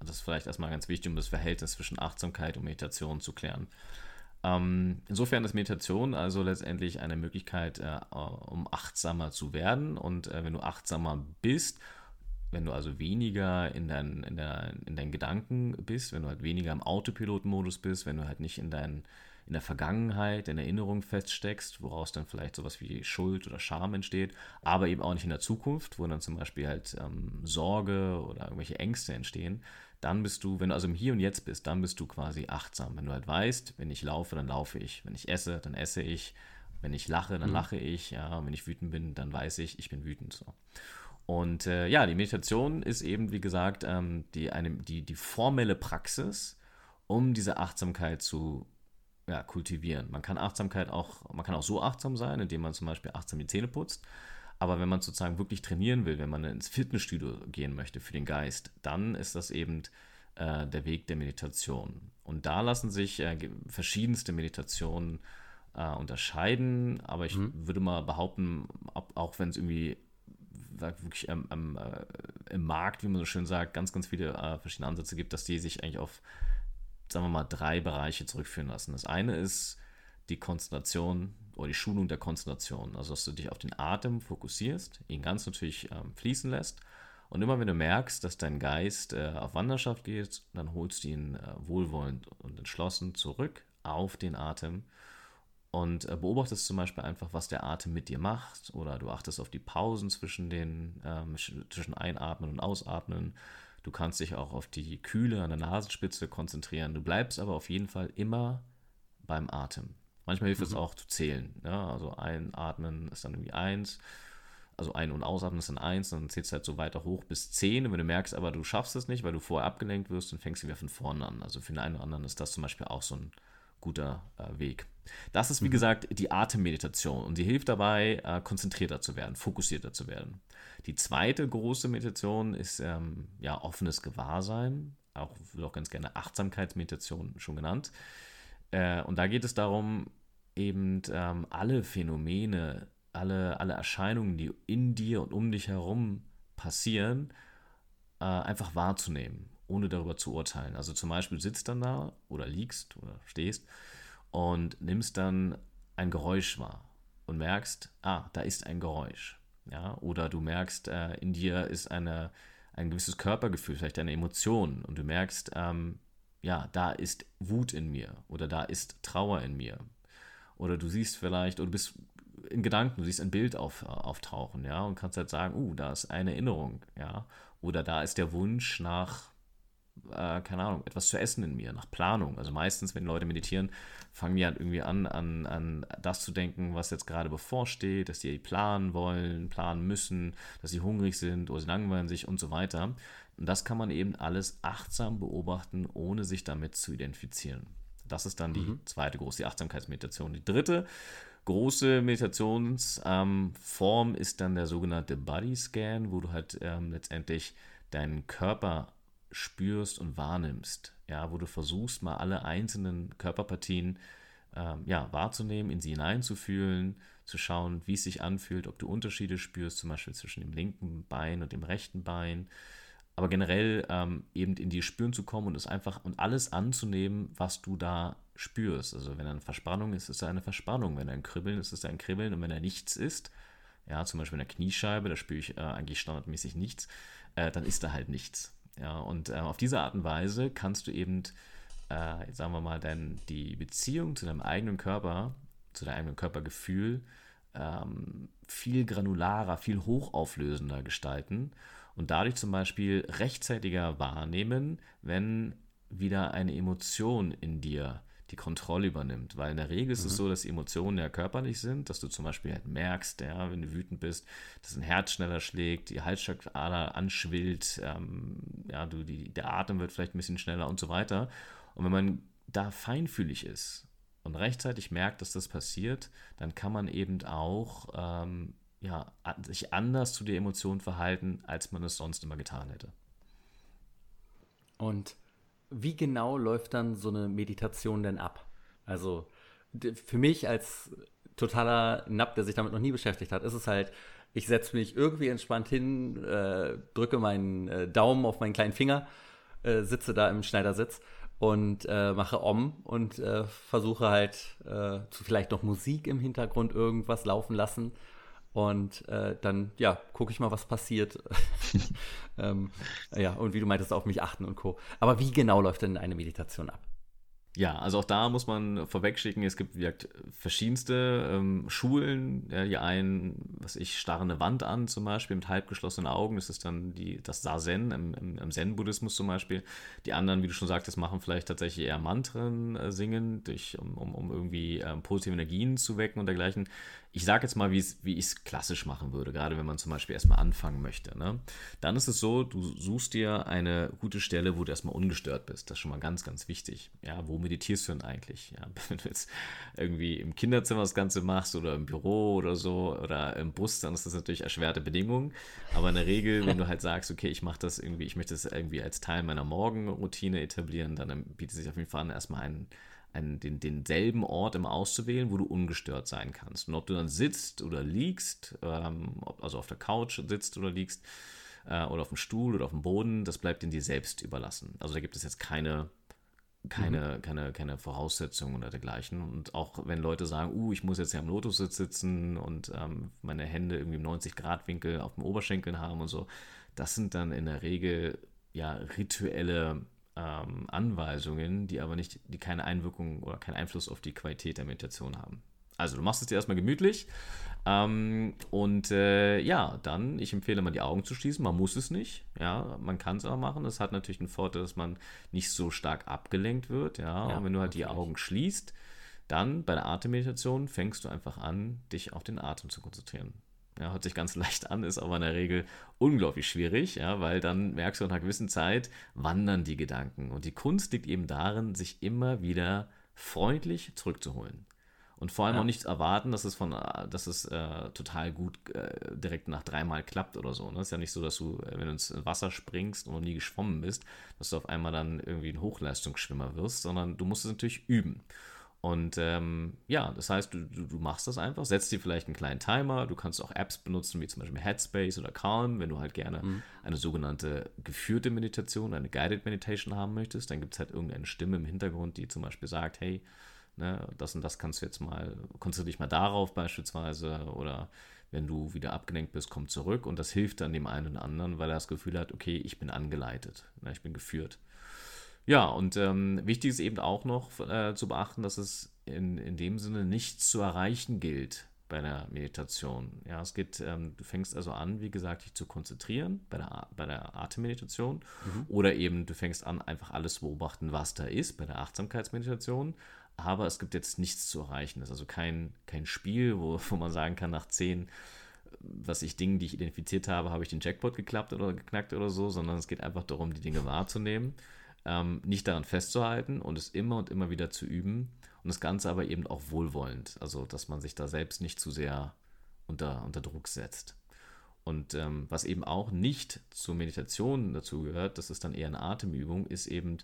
Das ist vielleicht erstmal ganz wichtig, um das Verhältnis zwischen Achtsamkeit und Meditation zu klären. Ähm, insofern ist Meditation also letztendlich eine Möglichkeit, äh, um achtsamer zu werden. Und äh, wenn du achtsamer bist, wenn du also weniger in, dein, in, der, in deinen Gedanken bist, wenn du halt weniger im Autopilotenmodus bist, wenn du halt nicht in deinen in der Vergangenheit, in Erinnerung feststeckst, woraus dann vielleicht sowas wie Schuld oder Scham entsteht, aber eben auch nicht in der Zukunft, wo dann zum Beispiel halt ähm, Sorge oder irgendwelche Ängste entstehen, dann bist du, wenn du also im Hier und Jetzt bist, dann bist du quasi achtsam. Wenn du halt weißt, wenn ich laufe, dann laufe ich. Wenn ich esse, dann esse ich. Wenn ich lache, dann mhm. lache ich. Ja, wenn ich wütend bin, dann weiß ich, ich bin wütend. So. Und äh, ja, die Meditation ist eben, wie gesagt, ähm, die, eine, die, die formelle Praxis, um diese Achtsamkeit zu ja, kultivieren. Man kann Achtsamkeit auch, man kann auch so achtsam sein, indem man zum Beispiel achtsam die Zähne putzt. Aber wenn man sozusagen wirklich trainieren will, wenn man ins Fitnessstudio gehen möchte für den Geist, dann ist das eben äh, der Weg der Meditation. Und da lassen sich äh, verschiedenste Meditationen äh, unterscheiden. Aber ich mhm. würde mal behaupten, ob, auch wenn es irgendwie wirklich ähm, ähm, im Markt, wie man so schön sagt, ganz, ganz viele äh, verschiedene Ansätze gibt, dass die sich eigentlich auf sagen wir mal, drei Bereiche zurückführen lassen. Das eine ist die Konzentration oder die Schulung der Konzentration. Also, dass du dich auf den Atem fokussierst, ihn ganz natürlich ähm, fließen lässt. Und immer wenn du merkst, dass dein Geist äh, auf Wanderschaft geht, dann holst du ihn äh, wohlwollend und entschlossen zurück auf den Atem und äh, beobachtest zum Beispiel einfach, was der Atem mit dir macht. Oder du achtest auf die Pausen zwischen den ähm, zwischen Einatmen und Ausatmen. Du kannst dich auch auf die Kühle an der Nasenspitze konzentrieren. Du bleibst aber auf jeden Fall immer beim Atem. Manchmal hilft mhm. es auch zu zählen. Ja? Also einatmen ist dann irgendwie eins, also ein- und ausatmen ist dann eins, dann zählst du halt so weiter hoch bis zehn. Und wenn du merkst, aber du schaffst es nicht, weil du vorher abgelenkt wirst, dann fängst du wieder von vorne an. Also für den einen oder anderen ist das zum Beispiel auch so ein guter äh, Weg. Das ist, wie mhm. gesagt, die Atemmeditation und sie hilft dabei, äh, konzentrierter zu werden, fokussierter zu werden. Die zweite große Meditation ist ähm, ja offenes Gewahrsein, auch wird auch ganz gerne Achtsamkeitsmeditation schon genannt. Äh, und da geht es darum, eben ähm, alle Phänomene, alle, alle Erscheinungen, die in dir und um dich herum passieren, äh, einfach wahrzunehmen, ohne darüber zu urteilen. Also zum Beispiel sitzt dann da oder liegst oder stehst und nimmst dann ein Geräusch wahr und merkst, ah, da ist ein Geräusch. Ja, oder du merkst, äh, in dir ist eine, ein gewisses Körpergefühl, vielleicht eine Emotion und du merkst, ähm, ja, da ist Wut in mir oder da ist Trauer in mir. Oder du siehst vielleicht, oder du bist in Gedanken, du siehst ein Bild auf, auftauchen, ja, und kannst halt sagen, uh, da ist eine Erinnerung, ja, oder da ist der Wunsch nach, äh, keine Ahnung, etwas zu essen in mir, nach Planung. Also meistens, wenn Leute meditieren, fangen die halt irgendwie an, an, an das zu denken, was jetzt gerade bevorsteht, dass die planen wollen, planen müssen, dass sie hungrig sind oder sie langweilen sich und so weiter. Und das kann man eben alles achtsam beobachten, ohne sich damit zu identifizieren. Das ist dann die mhm. zweite große die Achtsamkeitsmeditation. Die dritte große Meditationsform ähm, ist dann der sogenannte Body Scan, wo du halt ähm, letztendlich deinen Körper spürst und wahrnimmst. Ja, wo du versuchst, mal alle einzelnen Körperpartien ähm, ja, wahrzunehmen, in sie hineinzufühlen, zu schauen, wie es sich anfühlt, ob du Unterschiede spürst, zum Beispiel zwischen dem linken Bein und dem rechten Bein aber generell ähm, eben in die Spüren zu kommen und es einfach und alles anzunehmen, was du da spürst. Also wenn eine Verspannung ist, ist es eine Verspannung. Wenn ein Kribbeln ist, ist es ein Kribbeln. Und wenn er nichts ist, ja, zum Beispiel in der Kniescheibe, da spüre ich äh, eigentlich standardmäßig nichts, äh, dann ist da halt nichts. Ja, und äh, auf diese Art und Weise kannst du eben, äh, sagen wir mal, dein, die Beziehung zu deinem eigenen Körper, zu deinem eigenen Körpergefühl ähm, viel granularer, viel hochauflösender gestalten und dadurch zum Beispiel rechtzeitiger wahrnehmen, wenn wieder eine Emotion in dir die Kontrolle übernimmt. Weil in der Regel ist mhm. es so, dass Emotionen ja körperlich sind, dass du zum Beispiel halt merkst, ja, wenn du wütend bist, dass ein Herz schneller schlägt, die Halsschlagader anschwillt, ähm, ja, du, die, der Atem wird vielleicht ein bisschen schneller und so weiter. Und wenn man da feinfühlig ist und rechtzeitig merkt, dass das passiert, dann kann man eben auch ähm, ja, sich anders zu der Emotion verhalten, als man es sonst immer getan hätte. Und wie genau läuft dann so eine Meditation denn ab? Also für mich als totaler Napp, der sich damit noch nie beschäftigt hat, ist es halt, ich setze mich irgendwie entspannt hin, äh, drücke meinen äh, Daumen auf meinen kleinen Finger, äh, sitze da im Schneidersitz und äh, mache Om und äh, versuche halt äh, zu vielleicht noch Musik im Hintergrund irgendwas laufen lassen und äh, dann, ja, gucke ich mal, was passiert. ähm, ja, und wie du meintest, auf mich achten und Co. Aber wie genau läuft denn eine Meditation ab? Ja, also auch da muss man vorwegschicken, es gibt wie gesagt, verschiedenste ähm, Schulen. Ja, die einen, was ich, starren eine Wand an zum Beispiel mit halb geschlossenen Augen. Das ist dann die, das Sazen im, im, im Zen-Buddhismus zum Beispiel. Die anderen, wie du schon sagtest, machen vielleicht tatsächlich eher Mantren äh, singen, durch, um, um, um irgendwie ähm, positive Energien zu wecken und dergleichen ich sage jetzt mal, wie ich es klassisch machen würde, gerade wenn man zum Beispiel erstmal anfangen möchte. Ne? Dann ist es so, du suchst dir eine gute Stelle, wo du erstmal ungestört bist. Das ist schon mal ganz, ganz wichtig. Ja, wo meditierst du denn eigentlich? Ja, wenn du jetzt irgendwie im Kinderzimmer das Ganze machst oder im Büro oder so oder im Bus, dann ist das natürlich erschwerte Bedingungen. Aber in der Regel, wenn du halt sagst, okay, ich mache das irgendwie, ich möchte das irgendwie als Teil meiner Morgenroutine etablieren, dann bietet sich auf jeden Fall an, erstmal einen einen, den, denselben Ort immer auszuwählen, wo du ungestört sein kannst. Und ob du dann sitzt oder liegst, ähm, also auf der Couch sitzt oder liegst, äh, oder auf dem Stuhl oder auf dem Boden, das bleibt in dir selbst überlassen. Also da gibt es jetzt keine, keine, mhm. keine, keine Voraussetzungen oder dergleichen. Und auch wenn Leute sagen, uh, ich muss jetzt ja im Lotussitz sitzen und ähm, meine Hände irgendwie im 90-Grad-Winkel auf dem Oberschenkeln haben und so, das sind dann in der Regel ja rituelle ähm, Anweisungen, die aber nicht, die keine Einwirkung oder keinen Einfluss auf die Qualität der Meditation haben. Also du machst es dir erstmal gemütlich ähm, und äh, ja, dann, ich empfehle mal die Augen zu schließen. Man muss es nicht, ja, man kann es auch machen. Das hat natürlich den Vorteil, dass man nicht so stark abgelenkt wird, ja. ja und wenn du halt natürlich. die Augen schließt, dann bei der Atemmeditation fängst du einfach an, dich auf den Atem zu konzentrieren. Ja, hört sich ganz leicht an, ist aber in der Regel unglaublich schwierig, ja, weil dann merkst du nach einer gewissen Zeit, wandern die Gedanken. Und die Kunst liegt eben darin, sich immer wieder freundlich zurückzuholen. Und vor allem ja. auch nicht erwarten, dass es von, dass es äh, total gut äh, direkt nach dreimal klappt oder so. Ne? Es ist ja nicht so, dass du, äh, wenn du ins Wasser springst und noch nie geschwommen bist, dass du auf einmal dann irgendwie ein Hochleistungsschwimmer wirst, sondern du musst es natürlich üben. Und ähm, ja, das heißt, du, du, machst das einfach, setzt dir vielleicht einen kleinen Timer. Du kannst auch Apps benutzen, wie zum Beispiel Headspace oder Calm, wenn du halt gerne mhm. eine sogenannte geführte Meditation, eine Guided Meditation haben möchtest. Dann gibt es halt irgendeine Stimme im Hintergrund, die zum Beispiel sagt, hey, ne, das und das kannst du jetzt mal, konzentriere dich mal darauf beispielsweise. Oder wenn du wieder abgelenkt bist, komm zurück. Und das hilft dann dem einen oder anderen, weil er das Gefühl hat, okay, ich bin angeleitet, ne, ich bin geführt. Ja, und ähm, wichtig ist eben auch noch äh, zu beachten, dass es in, in dem Sinne nichts zu erreichen gilt bei der Meditation. Ja, es geht, ähm, du fängst also an, wie gesagt, dich zu konzentrieren bei der, bei der Atemmeditation mhm. oder eben du fängst an, einfach alles zu beobachten, was da ist bei der Achtsamkeitsmeditation. Aber es gibt jetzt nichts zu erreichen. Das ist also kein, kein Spiel, wo, wo man sagen kann, nach zehn was ich Dingen, die ich identifiziert habe, habe ich den Jackpot geklappt oder geknackt oder so, sondern es geht einfach darum, die Dinge wahrzunehmen ähm, nicht daran festzuhalten und es immer und immer wieder zu üben und das Ganze aber eben auch wohlwollend, also dass man sich da selbst nicht zu sehr unter, unter Druck setzt. Und ähm, was eben auch nicht zur Meditation dazu gehört, das ist dann eher eine Atemübung, ist eben,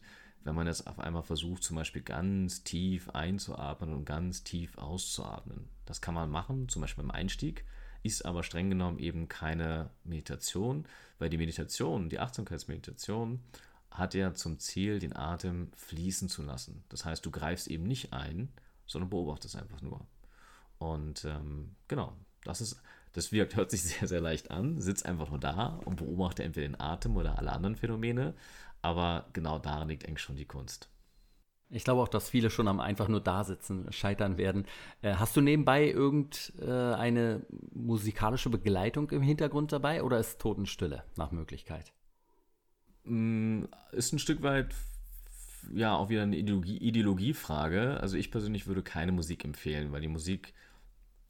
wenn man jetzt auf einmal versucht, zum Beispiel ganz tief einzuatmen und ganz tief auszuatmen. Das kann man machen, zum Beispiel beim Einstieg, ist aber streng genommen eben keine Meditation, weil die Meditation, die Achtsamkeitsmeditation, hat ja zum Ziel, den Atem fließen zu lassen. Das heißt, du greifst eben nicht ein, sondern beobachtest einfach nur. Und ähm, genau, das ist, das wirkt, hört sich sehr, sehr leicht an, sitzt einfach nur da und beobachte entweder den Atem oder alle anderen Phänomene. Aber genau darin liegt eigentlich schon die Kunst. Ich glaube auch, dass viele schon am einfach nur da sitzen scheitern werden. Äh, hast du nebenbei irgendeine äh, musikalische Begleitung im Hintergrund dabei oder ist Totenstille nach Möglichkeit? Mm, ist ein Stück weit ja auch wieder eine Ideologie, Ideologiefrage. Also ich persönlich würde keine Musik empfehlen, weil die Musik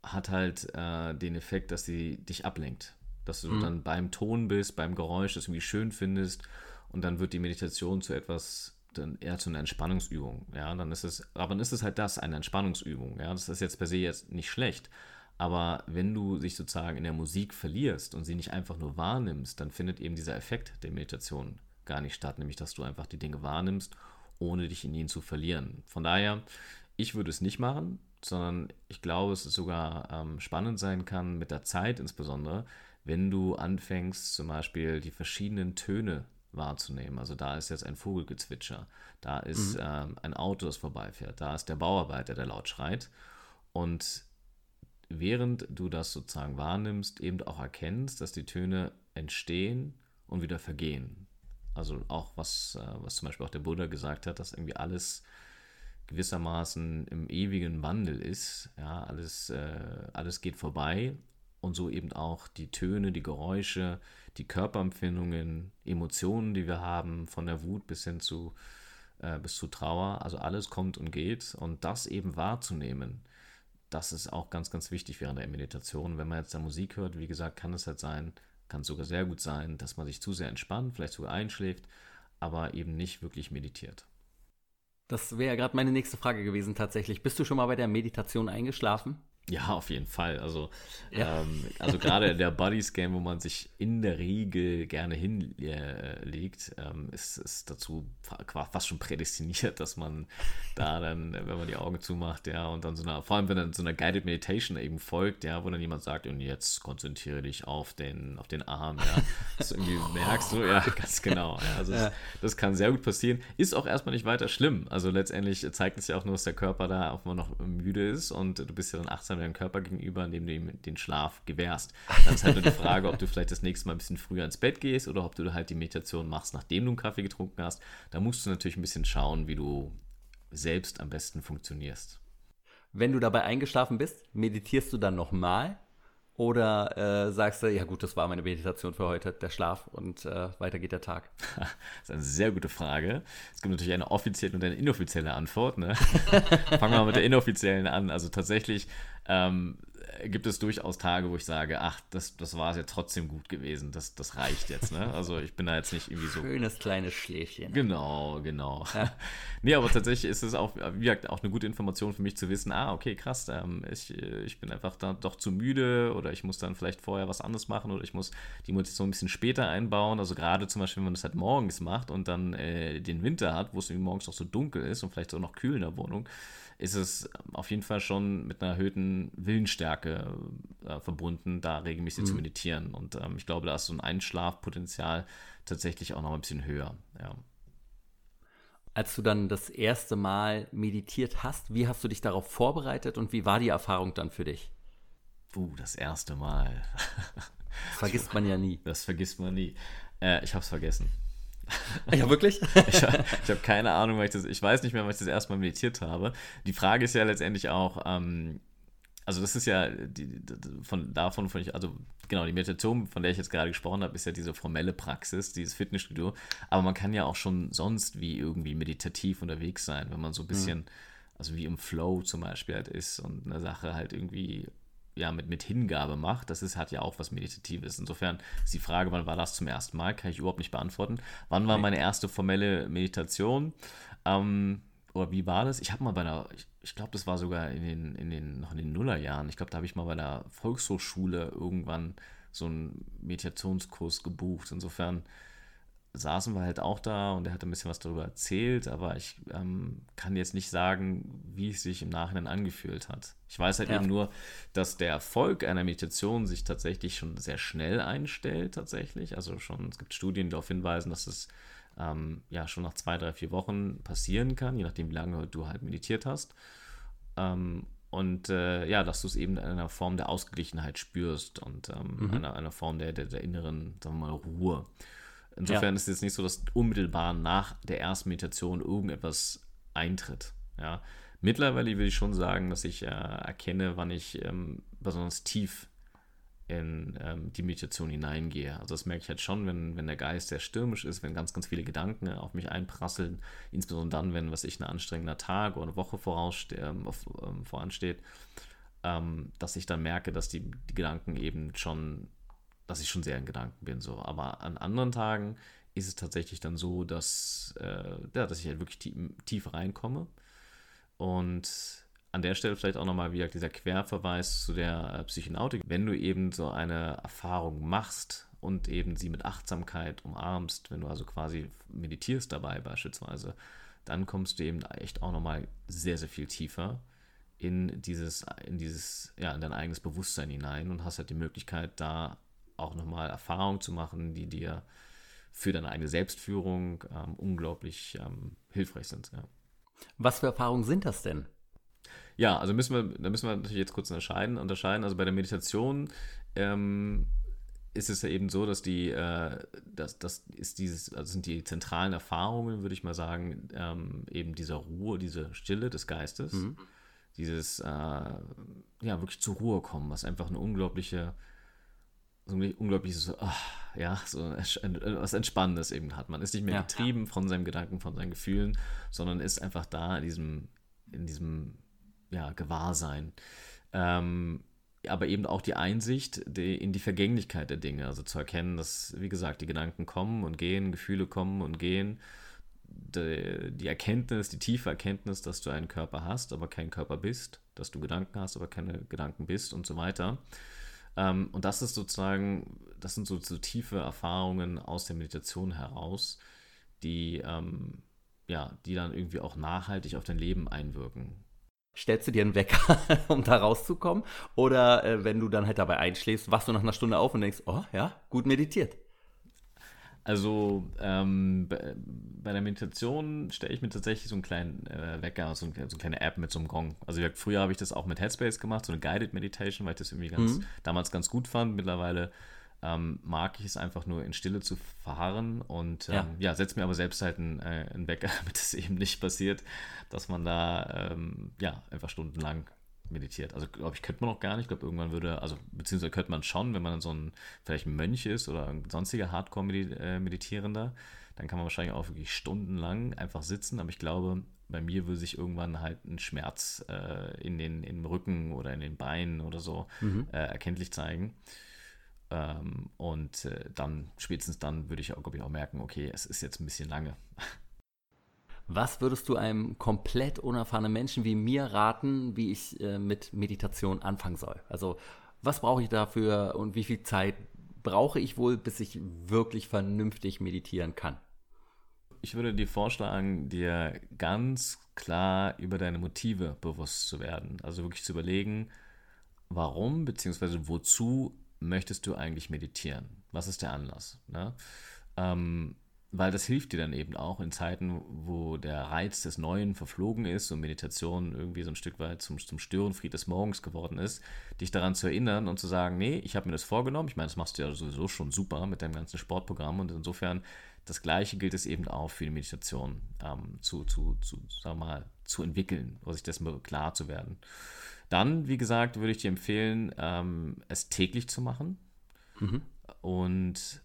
hat halt äh, den Effekt, dass sie dich ablenkt. Dass du mhm. dann beim Ton bist, beim Geräusch das irgendwie schön findest und dann wird die Meditation zu etwas dann eher zu einer Entspannungsübung. Ja, dann ist es, aber dann ist es halt das, eine Entspannungsübung. Ja, das ist jetzt per se jetzt nicht schlecht. Aber wenn du dich sozusagen in der Musik verlierst und sie nicht einfach nur wahrnimmst, dann findet eben dieser Effekt der Meditation gar nicht statt, nämlich dass du einfach die Dinge wahrnimmst, ohne dich in ihnen zu verlieren. Von daher, ich würde es nicht machen, sondern ich glaube, es sogar ähm, spannend sein kann mit der Zeit insbesondere, wenn du anfängst zum Beispiel die verschiedenen Töne wahrzunehmen. Also da ist jetzt ein Vogelgezwitscher, da ist mhm. ähm, ein Auto, das vorbeifährt, da ist der Bauarbeiter, der laut schreit. Und während du das sozusagen wahrnimmst, eben auch erkennst, dass die Töne entstehen und wieder vergehen. Also auch was, äh, was zum Beispiel auch der Buddha gesagt hat, dass irgendwie alles gewissermaßen im ewigen Wandel ist. Ja, alles, äh, alles geht vorbei und so eben auch die Töne, die Geräusche, die Körperempfindungen, Emotionen, die wir haben, von der Wut bis hin zu, äh, bis zu Trauer. Also alles kommt und geht und das eben wahrzunehmen das ist auch ganz, ganz wichtig während der Meditation. Wenn man jetzt da Musik hört, wie gesagt, kann es halt sein, kann sogar sehr gut sein, dass man sich zu sehr entspannt, vielleicht sogar einschläft, aber eben nicht wirklich meditiert. Das wäre ja gerade meine nächste Frage gewesen tatsächlich. Bist du schon mal bei der Meditation eingeschlafen? Ja, auf jeden Fall. Also, ja. ähm, also gerade der Buddies Game, wo man sich in der Regel gerne hinlegt, ähm, ist, ist dazu fast schon prädestiniert, dass man da dann, wenn man die Augen zumacht, ja, und dann so einer, vor allem wenn dann so einer Guided Meditation eben folgt, ja, wo dann jemand sagt, und jetzt konzentriere dich auf den, auf den Arm, ja, dass du irgendwie merkst, so, ja, ganz genau. Ja, also ja. Das, das, kann sehr gut passieren. Ist auch erstmal nicht weiter schlimm. Also letztendlich zeigt es ja auch nur, dass der Körper da auch mal noch müde ist und du bist ja dann achtsam deinem Körper gegenüber, indem du ihm den Schlaf gewährst. Dann ist halt nur die Frage, ob du vielleicht das nächste Mal ein bisschen früher ins Bett gehst oder ob du halt die Meditation machst, nachdem du einen Kaffee getrunken hast. Da musst du natürlich ein bisschen schauen, wie du selbst am besten funktionierst. Wenn du dabei eingeschlafen bist, meditierst du dann nochmal oder äh, sagst du, ja gut, das war meine Meditation für heute, der Schlaf und äh, weiter geht der Tag? das ist eine sehr gute Frage. Es gibt natürlich eine offizielle und eine inoffizielle Antwort. Ne? Fangen wir mal mit der inoffiziellen an. Also tatsächlich ähm, gibt es durchaus Tage, wo ich sage, ach, das, das war es ja trotzdem gut gewesen. Das, das reicht jetzt, ne? Also ich bin da jetzt nicht irgendwie so. Schönes kleines Schläfchen. Genau, genau. Ja. nee, aber tatsächlich ist es auch, wie gesagt, auch eine gute Information für mich zu wissen, ah, okay, krass, ähm, ich, ich bin einfach da doch zu müde oder ich muss dann vielleicht vorher was anderes machen oder ich muss die Motivation ein bisschen später einbauen. Also gerade zum Beispiel, wenn man das halt morgens macht und dann äh, den Winter hat, wo es irgendwie morgens auch so dunkel ist und vielleicht auch noch kühl in der Wohnung, ist es auf jeden Fall schon mit einer erhöhten Willensstärke äh, verbunden, da regelmäßig mhm. zu meditieren. Und ähm, ich glaube, da ist so ein Einschlafpotenzial tatsächlich auch noch ein bisschen höher. Ja. Als du dann das erste Mal meditiert hast, wie hast du dich darauf vorbereitet und wie war die Erfahrung dann für dich? Uh, das erste Mal. Das vergisst man ja nie. Das vergisst man nie. Äh, ich habe es vergessen. Ja, wirklich? ich, habe keine Ahnung, weil ich das, ich weiß nicht mehr, weil ich das erstmal meditiert habe. Die Frage ist ja letztendlich auch, ähm, also das ist ja die, von davon, von ich, also genau, die Meditation, von der ich jetzt gerade gesprochen habe, ist ja diese formelle Praxis, dieses Fitnessstudio. Aber man kann ja auch schon sonst wie irgendwie meditativ unterwegs sein, wenn man so ein bisschen, mhm. also wie im Flow zum Beispiel halt ist und eine Sache halt irgendwie ja, mit, mit Hingabe macht, das ist, hat ja auch was Meditatives. Insofern ist die Frage, wann war das zum ersten Mal, kann ich überhaupt nicht beantworten. Wann war meine erste formelle Meditation? Ähm, oder wie war das? Ich habe mal bei einer, ich, ich glaube, das war sogar in den, in den, noch in den Nullerjahren, ich glaube, da habe ich mal bei einer Volkshochschule irgendwann so einen Meditationskurs gebucht. Insofern saßen wir halt auch da und er hat ein bisschen was darüber erzählt, aber ich ähm, kann jetzt nicht sagen, wie es sich im Nachhinein angefühlt hat. Ich weiß halt ja. eben nur, dass der Erfolg einer Meditation sich tatsächlich schon sehr schnell einstellt, tatsächlich. Also schon, es gibt Studien, die darauf hinweisen, dass es ähm, ja schon nach zwei, drei, vier Wochen passieren kann, je nachdem, wie lange du halt meditiert hast. Ähm, und äh, ja, dass du es eben in einer Form der Ausgeglichenheit spürst und ähm, mhm. einer, einer Form der, der, der inneren, sagen wir mal, Ruhe. Insofern ja. ist es jetzt nicht so, dass unmittelbar nach der ersten Meditation irgendetwas eintritt. Ja. Mittlerweile würde ich schon sagen, dass ich äh, erkenne, wann ich ähm, besonders tief in ähm, die Meditation hineingehe. Also das merke ich halt schon, wenn, wenn der Geist sehr stürmisch ist, wenn ganz, ganz viele Gedanken auf mich einprasseln, insbesondere dann, wenn was ich ein anstrengender Tag oder eine Woche ähm, auf, ähm, voransteht, ähm, dass ich dann merke, dass die, die Gedanken eben schon dass ich schon sehr in Gedanken bin. So. Aber an anderen Tagen ist es tatsächlich dann so, dass, äh, ja, dass ich halt wirklich tief, tief reinkomme. Und an der Stelle vielleicht auch nochmal wieder dieser Querverweis zu der äh, Psychenautik. Wenn du eben so eine Erfahrung machst und eben sie mit Achtsamkeit umarmst, wenn du also quasi meditierst dabei beispielsweise, dann kommst du eben echt auch nochmal sehr, sehr viel tiefer in dieses, in dieses, ja, in dein eigenes Bewusstsein hinein und hast halt die Möglichkeit, da auch nochmal Erfahrungen zu machen, die dir für deine eigene Selbstführung ähm, unglaublich ähm, hilfreich sind. Ja. Was für Erfahrungen sind das denn? Ja, also müssen wir, da müssen wir natürlich jetzt kurz unterscheiden. unterscheiden. Also bei der Meditation ähm, ist es ja eben so, dass die, äh, das, das ist dieses, also sind die zentralen Erfahrungen, würde ich mal sagen, ähm, eben dieser Ruhe, diese Stille des Geistes, mhm. dieses äh, ja wirklich zur Ruhe kommen, was einfach eine unglaubliche so ein unglaubliches, oh, ja, so was Entspannendes eben hat. Man ist nicht mehr ja, getrieben ja. von seinen Gedanken, von seinen Gefühlen, sondern ist einfach da in diesem, in diesem, ja, Gewahrsein. Ähm, aber eben auch die Einsicht die, in die Vergänglichkeit der Dinge, also zu erkennen, dass, wie gesagt, die Gedanken kommen und gehen, Gefühle kommen und gehen. Die, die Erkenntnis, die tiefe Erkenntnis, dass du einen Körper hast, aber kein Körper bist, dass du Gedanken hast, aber keine Gedanken bist und so weiter. Ähm, und das ist sozusagen, das sind so, so, tiefe Erfahrungen aus der Meditation heraus, die, ähm, ja, die dann irgendwie auch nachhaltig auf dein Leben einwirken. Stellst du dir einen Wecker, um da rauszukommen? Oder äh, wenn du dann halt dabei einschläfst, wachst du nach einer Stunde auf und denkst, oh ja, gut meditiert. Also ähm, bei der Meditation stelle ich mir tatsächlich so einen kleinen äh, Wecker, so, ein, so, eine kleine App mit so einem Gong. Also früher habe ich das auch mit Headspace gemacht, so eine Guided Meditation, weil ich das irgendwie ganz, mhm. damals ganz gut fand. Mittlerweile ähm, mag ich es einfach nur in Stille zu verharren und ähm, ja, ja setze mir aber selbst halt einen, äh, einen Wecker, damit es eben nicht passiert, dass man da ähm, ja einfach stundenlang meditiert. Also glaube ich, könnte man noch gar nicht. Ich glaube, irgendwann würde, also beziehungsweise könnte man schon, wenn man so ein vielleicht ein Mönch ist oder ein sonstiger Hardcore-Meditierender, äh, dann kann man wahrscheinlich auch wirklich stundenlang einfach sitzen. Aber ich glaube, bei mir würde sich irgendwann halt ein Schmerz äh, in den im Rücken oder in den Beinen oder so mhm. äh, erkenntlich zeigen. Ähm, und äh, dann, spätestens dann, würde ich auch, glaube ich, auch merken, okay, es ist jetzt ein bisschen lange. Was würdest du einem komplett unerfahrenen Menschen wie mir raten, wie ich äh, mit Meditation anfangen soll? Also, was brauche ich dafür und wie viel Zeit brauche ich wohl, bis ich wirklich vernünftig meditieren kann? Ich würde dir vorschlagen, dir ganz klar über deine Motive bewusst zu werden. Also wirklich zu überlegen, warum bzw. wozu möchtest du eigentlich meditieren? Was ist der Anlass? Ne? Ähm, weil das hilft dir dann eben auch in Zeiten, wo der Reiz des Neuen verflogen ist und Meditation irgendwie so ein Stück weit zum, zum Störenfried des Morgens geworden ist, dich daran zu erinnern und zu sagen, nee, ich habe mir das vorgenommen. Ich meine, das machst du ja sowieso schon super mit deinem ganzen Sportprogramm und insofern das Gleiche gilt es eben auch für die Meditation ähm, zu, zu, zu, sag mal, zu entwickeln, sich dessen klar zu werden. Dann, wie gesagt, würde ich dir empfehlen, ähm, es täglich zu machen. Mhm. Und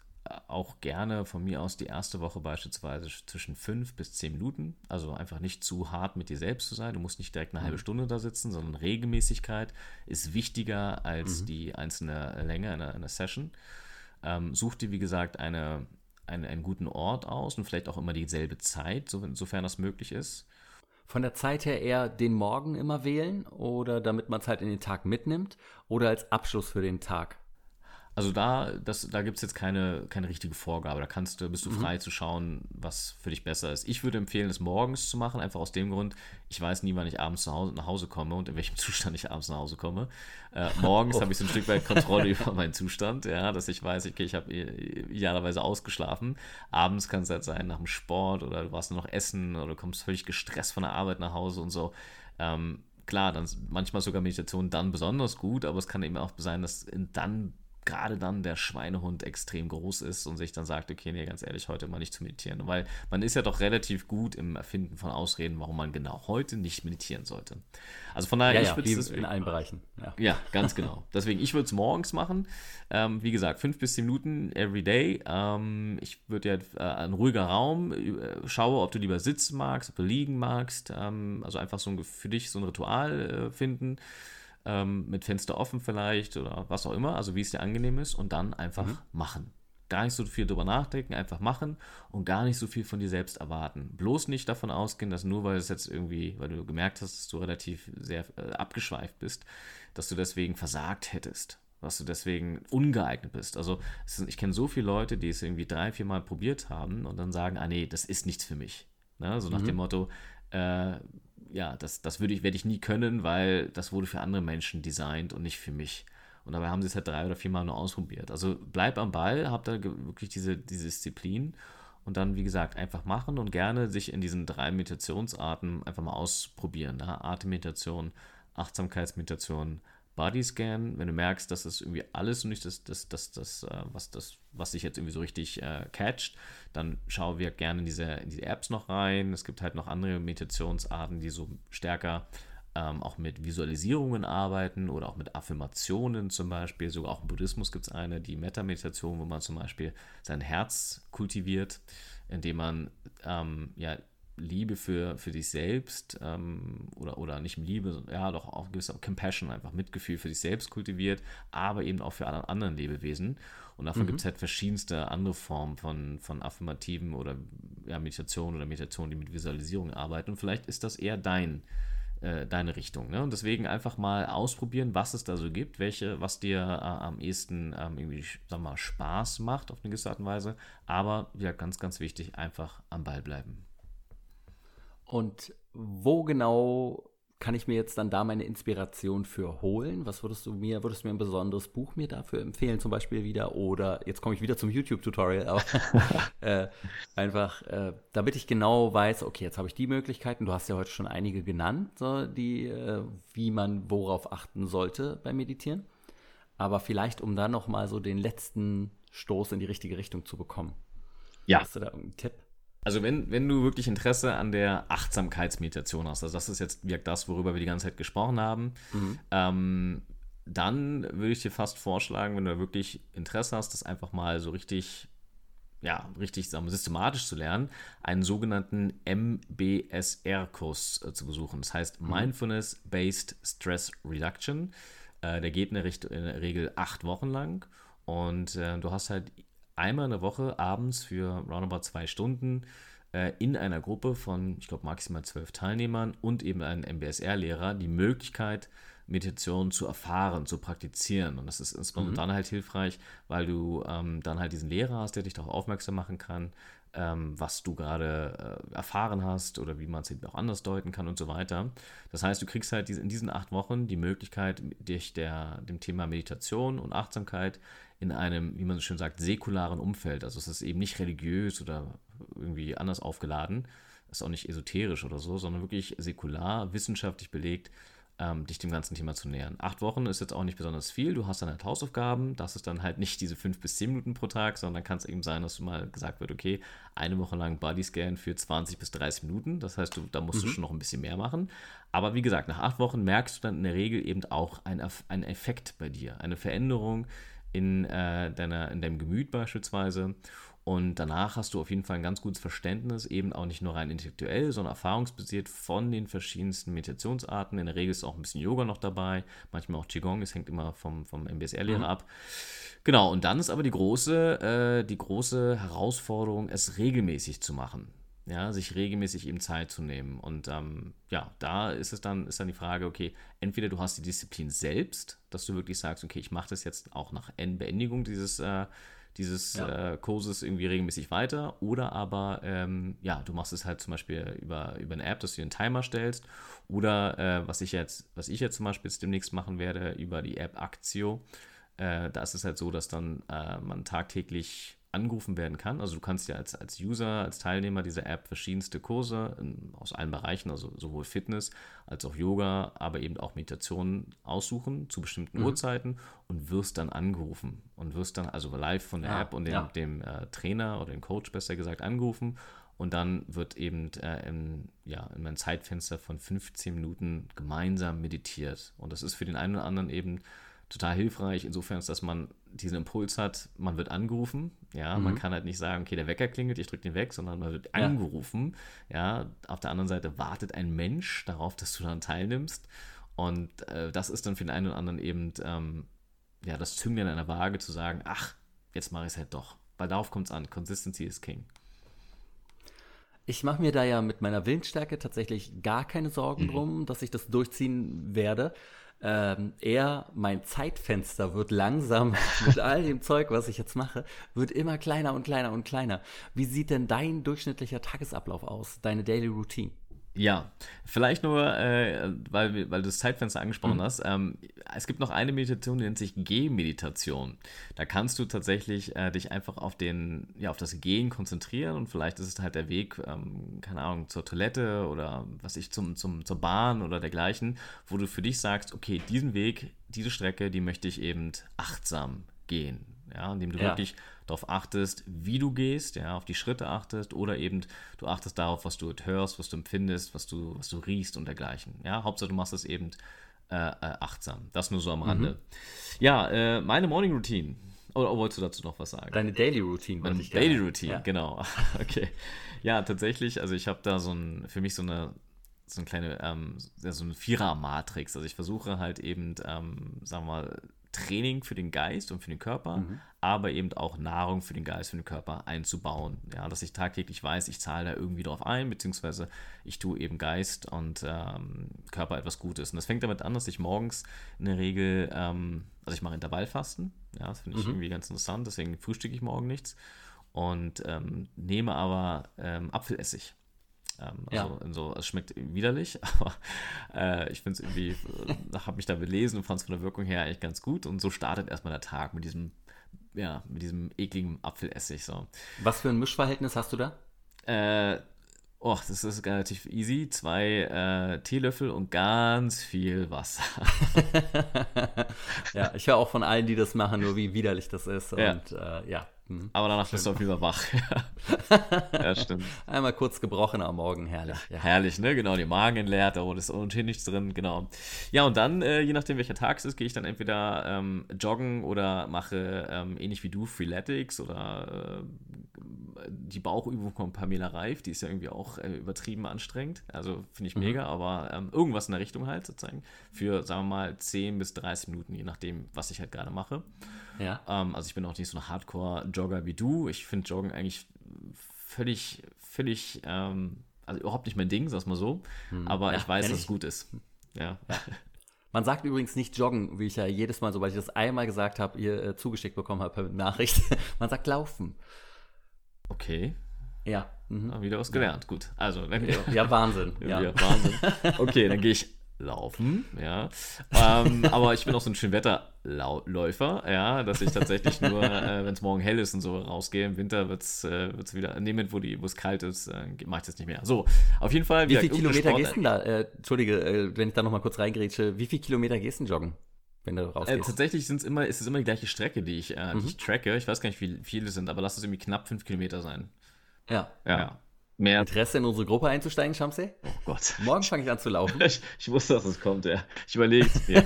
auch gerne von mir aus die erste Woche beispielsweise zwischen fünf bis zehn Minuten. Also einfach nicht zu hart mit dir selbst zu sein. Du musst nicht direkt eine halbe mhm. Stunde da sitzen, sondern Regelmäßigkeit ist wichtiger als mhm. die einzelne Länge einer, einer Session. Ähm, such dir, wie gesagt, eine, eine, einen guten Ort aus und vielleicht auch immer dieselbe Zeit, sofern das möglich ist. Von der Zeit her eher den Morgen immer wählen oder damit man es halt in den Tag mitnimmt oder als Abschluss für den Tag? Also da, da gibt es jetzt keine, keine richtige Vorgabe. Da kannst du, bist du mhm. frei zu schauen, was für dich besser ist. Ich würde empfehlen, es morgens zu machen, einfach aus dem Grund, ich weiß nie, wann ich abends Hause, nach Hause komme und in welchem Zustand ich abends nach Hause komme. Äh, morgens oh. habe ich so ein Stück weit Kontrolle über meinen Zustand, ja, dass ich weiß, okay, ich habe idealerweise ausgeschlafen. Abends kann es halt sein, nach dem Sport oder du warst nur noch essen oder du kommst völlig gestresst von der Arbeit nach Hause und so. Ähm, klar, dann manchmal sogar Meditation dann besonders gut, aber es kann eben auch sein, dass dann gerade dann der Schweinehund extrem groß ist und sich dann sagt, okay, nee, ganz ehrlich, heute mal nicht zu meditieren. Weil man ist ja doch relativ gut im Erfinden von Ausreden, warum man genau heute nicht meditieren sollte. Also von daher, ja, ich würde es in allen Bereichen. Ja, ja ganz genau. Deswegen, ich würde es morgens machen. Ähm, wie gesagt, fünf bis zehn Minuten every day. Ähm, ich würde ja äh, ein ruhiger Raum, äh, schaue, ob du lieber sitzen magst, ob du liegen magst. Ähm, also einfach so ein, für dich so ein Ritual äh, finden ähm, mit Fenster offen vielleicht oder was auch immer, also wie es dir angenehm ist und dann einfach mhm. machen. Gar nicht so viel drüber nachdenken, einfach machen und gar nicht so viel von dir selbst erwarten. Bloß nicht davon ausgehen, dass nur weil es jetzt irgendwie, weil du gemerkt hast, dass du relativ sehr äh, abgeschweift bist, dass du deswegen versagt hättest dass du deswegen ungeeignet bist. Also ich kenne so viele Leute, die es irgendwie drei, vier Mal probiert haben und dann sagen, ah nee, das ist nichts für mich. Ne? So nach mhm. dem Motto, äh, ja, das, das würde ich, werde ich nie können, weil das wurde für andere Menschen designt und nicht für mich. Und dabei haben sie es halt drei oder vier Mal nur ausprobiert. Also bleib am Ball, hab da wirklich diese, diese Disziplin und dann, wie gesagt, einfach machen und gerne sich in diesen drei Meditationsarten einfach mal ausprobieren. Ne? Atemmeditation, Achtsamkeitsmeditation, Bodyscan, wenn du merkst, dass das irgendwie alles und nicht das, das, das, das, äh, was, das, was dich jetzt irgendwie so richtig äh, catcht, dann schau wir gerne in diese, in diese Apps noch rein. Es gibt halt noch andere Meditationsarten, die so stärker ähm, auch mit Visualisierungen arbeiten oder auch mit Affirmationen zum Beispiel. Sogar auch im Buddhismus gibt es eine, die Metta-Meditation, wo man zum Beispiel sein Herz kultiviert, indem man ähm, ja Liebe für, für dich selbst ähm, oder, oder nicht Liebe, ja, doch auch gewisser Compassion, einfach Mitgefühl für sich selbst kultiviert, aber eben auch für alle anderen Lebewesen. Und davon mhm. gibt es halt verschiedenste andere Formen von, von affirmativen oder ja, Meditationen oder Meditationen, die mit Visualisierung arbeiten. Und vielleicht ist das eher dein, äh, deine Richtung. Ne? Und deswegen einfach mal ausprobieren, was es da so gibt, welche, was dir äh, am ehesten ähm, irgendwie, sag mal, Spaß macht auf eine gewisse Art und Weise. Aber ja, ganz, ganz wichtig, einfach am Ball bleiben. Und wo genau kann ich mir jetzt dann da meine Inspiration für holen? Was würdest du mir, würdest du mir ein besonderes Buch mir dafür empfehlen, zum Beispiel wieder? Oder jetzt komme ich wieder zum YouTube-Tutorial, äh, einfach, äh, damit ich genau weiß, okay, jetzt habe ich die Möglichkeiten. Du hast ja heute schon einige genannt, so, die, äh, wie man worauf achten sollte beim Meditieren. Aber vielleicht, um da nochmal so den letzten Stoß in die richtige Richtung zu bekommen. Ja. Hast du da irgendeinen Tipp? Also wenn, wenn du wirklich Interesse an der Achtsamkeitsmeditation hast, also das ist jetzt wirkt das, worüber wir die ganze Zeit gesprochen haben, mhm. ähm, dann würde ich dir fast vorschlagen, wenn du wirklich Interesse hast, das einfach mal so richtig ja, richtig sagen systematisch zu lernen, einen sogenannten MBSR-Kurs äh, zu besuchen. Das heißt mhm. Mindfulness-Based Stress Reduction. Äh, der geht in der, Richt in der Regel acht Wochen lang und äh, du hast halt einmal in der Woche abends für roundabout zwei Stunden äh, in einer Gruppe von, ich glaube, maximal zwölf Teilnehmern und eben einem MBSR-Lehrer die Möglichkeit, Meditation zu erfahren, zu praktizieren. Und das ist insbesondere mhm. dann halt hilfreich, weil du ähm, dann halt diesen Lehrer hast, der dich darauf aufmerksam machen kann, ähm, was du gerade äh, erfahren hast oder wie man es eben auch anders deuten kann und so weiter. Das heißt, du kriegst halt in diesen acht Wochen die Möglichkeit, dich der, dem Thema Meditation und Achtsamkeit in einem, wie man so schön sagt, säkularen Umfeld, also es ist eben nicht religiös oder irgendwie anders aufgeladen, ist auch nicht esoterisch oder so, sondern wirklich säkular, wissenschaftlich belegt, ähm, dich dem ganzen Thema zu nähern. Acht Wochen ist jetzt auch nicht besonders viel. Du hast dann halt Hausaufgaben. Das ist dann halt nicht diese fünf bis zehn Minuten pro Tag, sondern kann es eben sein, dass du mal gesagt wird, okay, eine Woche lang Bodyscan für 20 bis 30 Minuten. Das heißt, du, da musst mhm. du schon noch ein bisschen mehr machen. Aber wie gesagt, nach acht Wochen merkst du dann in der Regel eben auch einen Effekt bei dir, eine Veränderung in, äh, deiner, in deinem Gemüt beispielsweise. Und danach hast du auf jeden Fall ein ganz gutes Verständnis, eben auch nicht nur rein intellektuell, sondern erfahrungsbasiert von den verschiedensten Meditationsarten. In der Regel ist auch ein bisschen Yoga noch dabei, manchmal auch Qigong, es hängt immer vom, vom MBSR-Lehrer mhm. ab. Genau, und dann ist aber die große, äh, die große Herausforderung, es regelmäßig zu machen. Ja, sich regelmäßig eben Zeit zu nehmen. Und ähm, ja, da ist es dann, ist dann die Frage, okay, entweder du hast die Disziplin selbst, dass du wirklich sagst, okay, ich mache das jetzt auch nach Beendigung dieses äh, dieses ja. äh, Kurses irgendwie regelmäßig weiter. Oder aber, ähm, ja, du machst es halt zum Beispiel über, über eine App, dass du dir einen Timer stellst. Oder äh, was ich jetzt, was ich jetzt zum Beispiel jetzt demnächst machen werde, über die App Actio. Äh, da ist es halt so, dass dann äh, man tagtäglich angerufen werden kann. Also du kannst ja als, als User, als Teilnehmer dieser App verschiedenste Kurse in, aus allen Bereichen, also sowohl Fitness als auch Yoga, aber eben auch Meditationen aussuchen zu bestimmten mhm. Uhrzeiten und wirst dann angerufen und wirst dann also live von der ja, App und dem, ja. dem äh, Trainer oder dem Coach besser gesagt angerufen und dann wird eben äh, in, ja, in einem Zeitfenster von 15 Minuten gemeinsam meditiert. Und das ist für den einen oder anderen eben total hilfreich, insofern, dass man diesen Impuls hat, man wird angerufen, ja, mhm. man kann halt nicht sagen, okay, der Wecker klingelt, ich drücke den weg, sondern man wird ja. angerufen, ja, auf der anderen Seite wartet ein Mensch darauf, dass du daran teilnimmst und äh, das ist dann für den einen oder anderen eben, ähm, ja, das Zünglein einer Waage zu sagen, ach, jetzt mache ich es halt doch, weil darauf kommt es an, Consistency is King. Ich mache mir da ja mit meiner Willensstärke tatsächlich gar keine Sorgen mhm. drum, dass ich das durchziehen werde ähm, eher mein Zeitfenster wird langsam mit all dem Zeug, was ich jetzt mache, wird immer kleiner und kleiner und kleiner. Wie sieht denn dein durchschnittlicher Tagesablauf aus, deine Daily Routine? Ja, vielleicht nur, äh, weil, weil du das Zeitfenster angesprochen mhm. hast. Ähm, es gibt noch eine Meditation, die nennt sich Gehmeditation. Da kannst du tatsächlich äh, dich einfach auf, den, ja, auf das Gehen konzentrieren und vielleicht ist es halt der Weg, ähm, keine Ahnung, zur Toilette oder was ich, zum, zum, zur Bahn oder dergleichen, wo du für dich sagst, okay, diesen Weg, diese Strecke, die möchte ich eben achtsam gehen. Ja, indem du ja. wirklich darauf achtest, wie du gehst, ja, auf die Schritte achtest oder eben du achtest darauf, was du hörst, was du empfindest, was du, was du riechst und dergleichen. Ja, Hauptsache du machst es eben äh, äh, achtsam. Das nur so am Rande. Mhm. Ja, äh, meine Morning Routine. Oder, oder wolltest du dazu noch was sagen? Deine Daily Routine. Meine Daily Routine, ja. genau. okay. Ja, tatsächlich, also ich habe da so ein, für mich so eine so eine kleine, ähm, so eine Vierer-Matrix. Also ich versuche halt eben, ähm, sagen wir mal, Training für den Geist und für den Körper, mhm. aber eben auch Nahrung für den Geist und den Körper einzubauen. Ja, dass ich tagtäglich weiß, ich zahle da irgendwie drauf ein, beziehungsweise ich tue eben Geist und ähm, Körper etwas Gutes. Und das fängt damit an, dass ich morgens in der Regel, ähm, also ich mache Intervallfasten, ja, das finde ich mhm. irgendwie ganz interessant, deswegen frühstücke ich morgen nichts und ähm, nehme aber ähm, Apfelessig. Ähm, also ja. so, es schmeckt widerlich, aber äh, ich finde es irgendwie, äh, habe mich da belesen und fand es von der Wirkung her eigentlich ganz gut. Und so startet erstmal der Tag mit diesem, ja, mit diesem ekligen Apfelessig. So. Was für ein Mischverhältnis hast du da? Äh, oh, das ist relativ easy. Zwei äh, Teelöffel und ganz viel Wasser. ja, ich höre auch von allen, die das machen, nur wie widerlich das ist. Und ja, äh, ja Mhm. Aber danach bist du auf jeden Fall wach. ja, stimmt. Einmal kurz gebrochen am Morgen, herrlich. Ja. Herrlich, ne? Genau, die Magen entleert, da ist ohnehin nichts drin, genau. Ja, und dann, äh, je nachdem welcher Tag es ist, gehe ich dann entweder ähm, joggen oder mache ähm, ähnlich wie du Freeletics oder äh, die Bauchübung von Pamela Reif, die ist ja irgendwie auch äh, übertrieben anstrengend. Also finde ich mhm. mega, aber ähm, irgendwas in der Richtung halt sozusagen. Für, sagen wir mal, 10 bis 30 Minuten, je nachdem, was ich halt gerade mache. Ja. Ähm, also ich bin auch nicht so ein Hardcore-Jogger wie du. Ich finde Joggen eigentlich völlig, völlig, ähm, also überhaupt nicht mein Ding, sag's mal so. Hm. Aber ja, ich weiß, dass es gut ist. Ja. ja. Man sagt übrigens nicht joggen, wie ich ja jedes Mal, sobald ich das einmal gesagt habe, ihr äh, zugeschickt bekommen habe per Nachricht. Man sagt laufen. Okay. Ja. Mhm. Wieder was gelernt. Ja. Gut. Also. Ja, Wahnsinn. ja. Wahnsinn. Okay, dann gehe ich laufen, ja. Ähm, aber ich bin auch so ein Schönwetterläufer, ja, dass ich tatsächlich nur, äh, wenn es morgen hell ist und so rausgehe. Im Winter wird es äh, wieder, in dem Moment, wo es kalt ist, äh, mache ich das nicht mehr. So, auf jeden Fall. Wie viele Kilometer gehst du denn da? Äh, Entschuldige, äh, wenn ich da nochmal kurz reingrätsche, wie viele Kilometer gehst du joggen? Wenn du äh, rausgehst? tatsächlich sind's immer, ist es immer die gleiche Strecke, die ich, mhm. die ich tracke. Ich weiß gar nicht, wie viele sind, aber lass es irgendwie knapp fünf Kilometer sein. Ja. Ja. ja mehr Interesse in unsere Gruppe einzusteigen, Shamsi? Oh Gott. Morgen fange ich an zu laufen. ich, ich, wusste, dass es kommt, ja. Ich überlege es mir.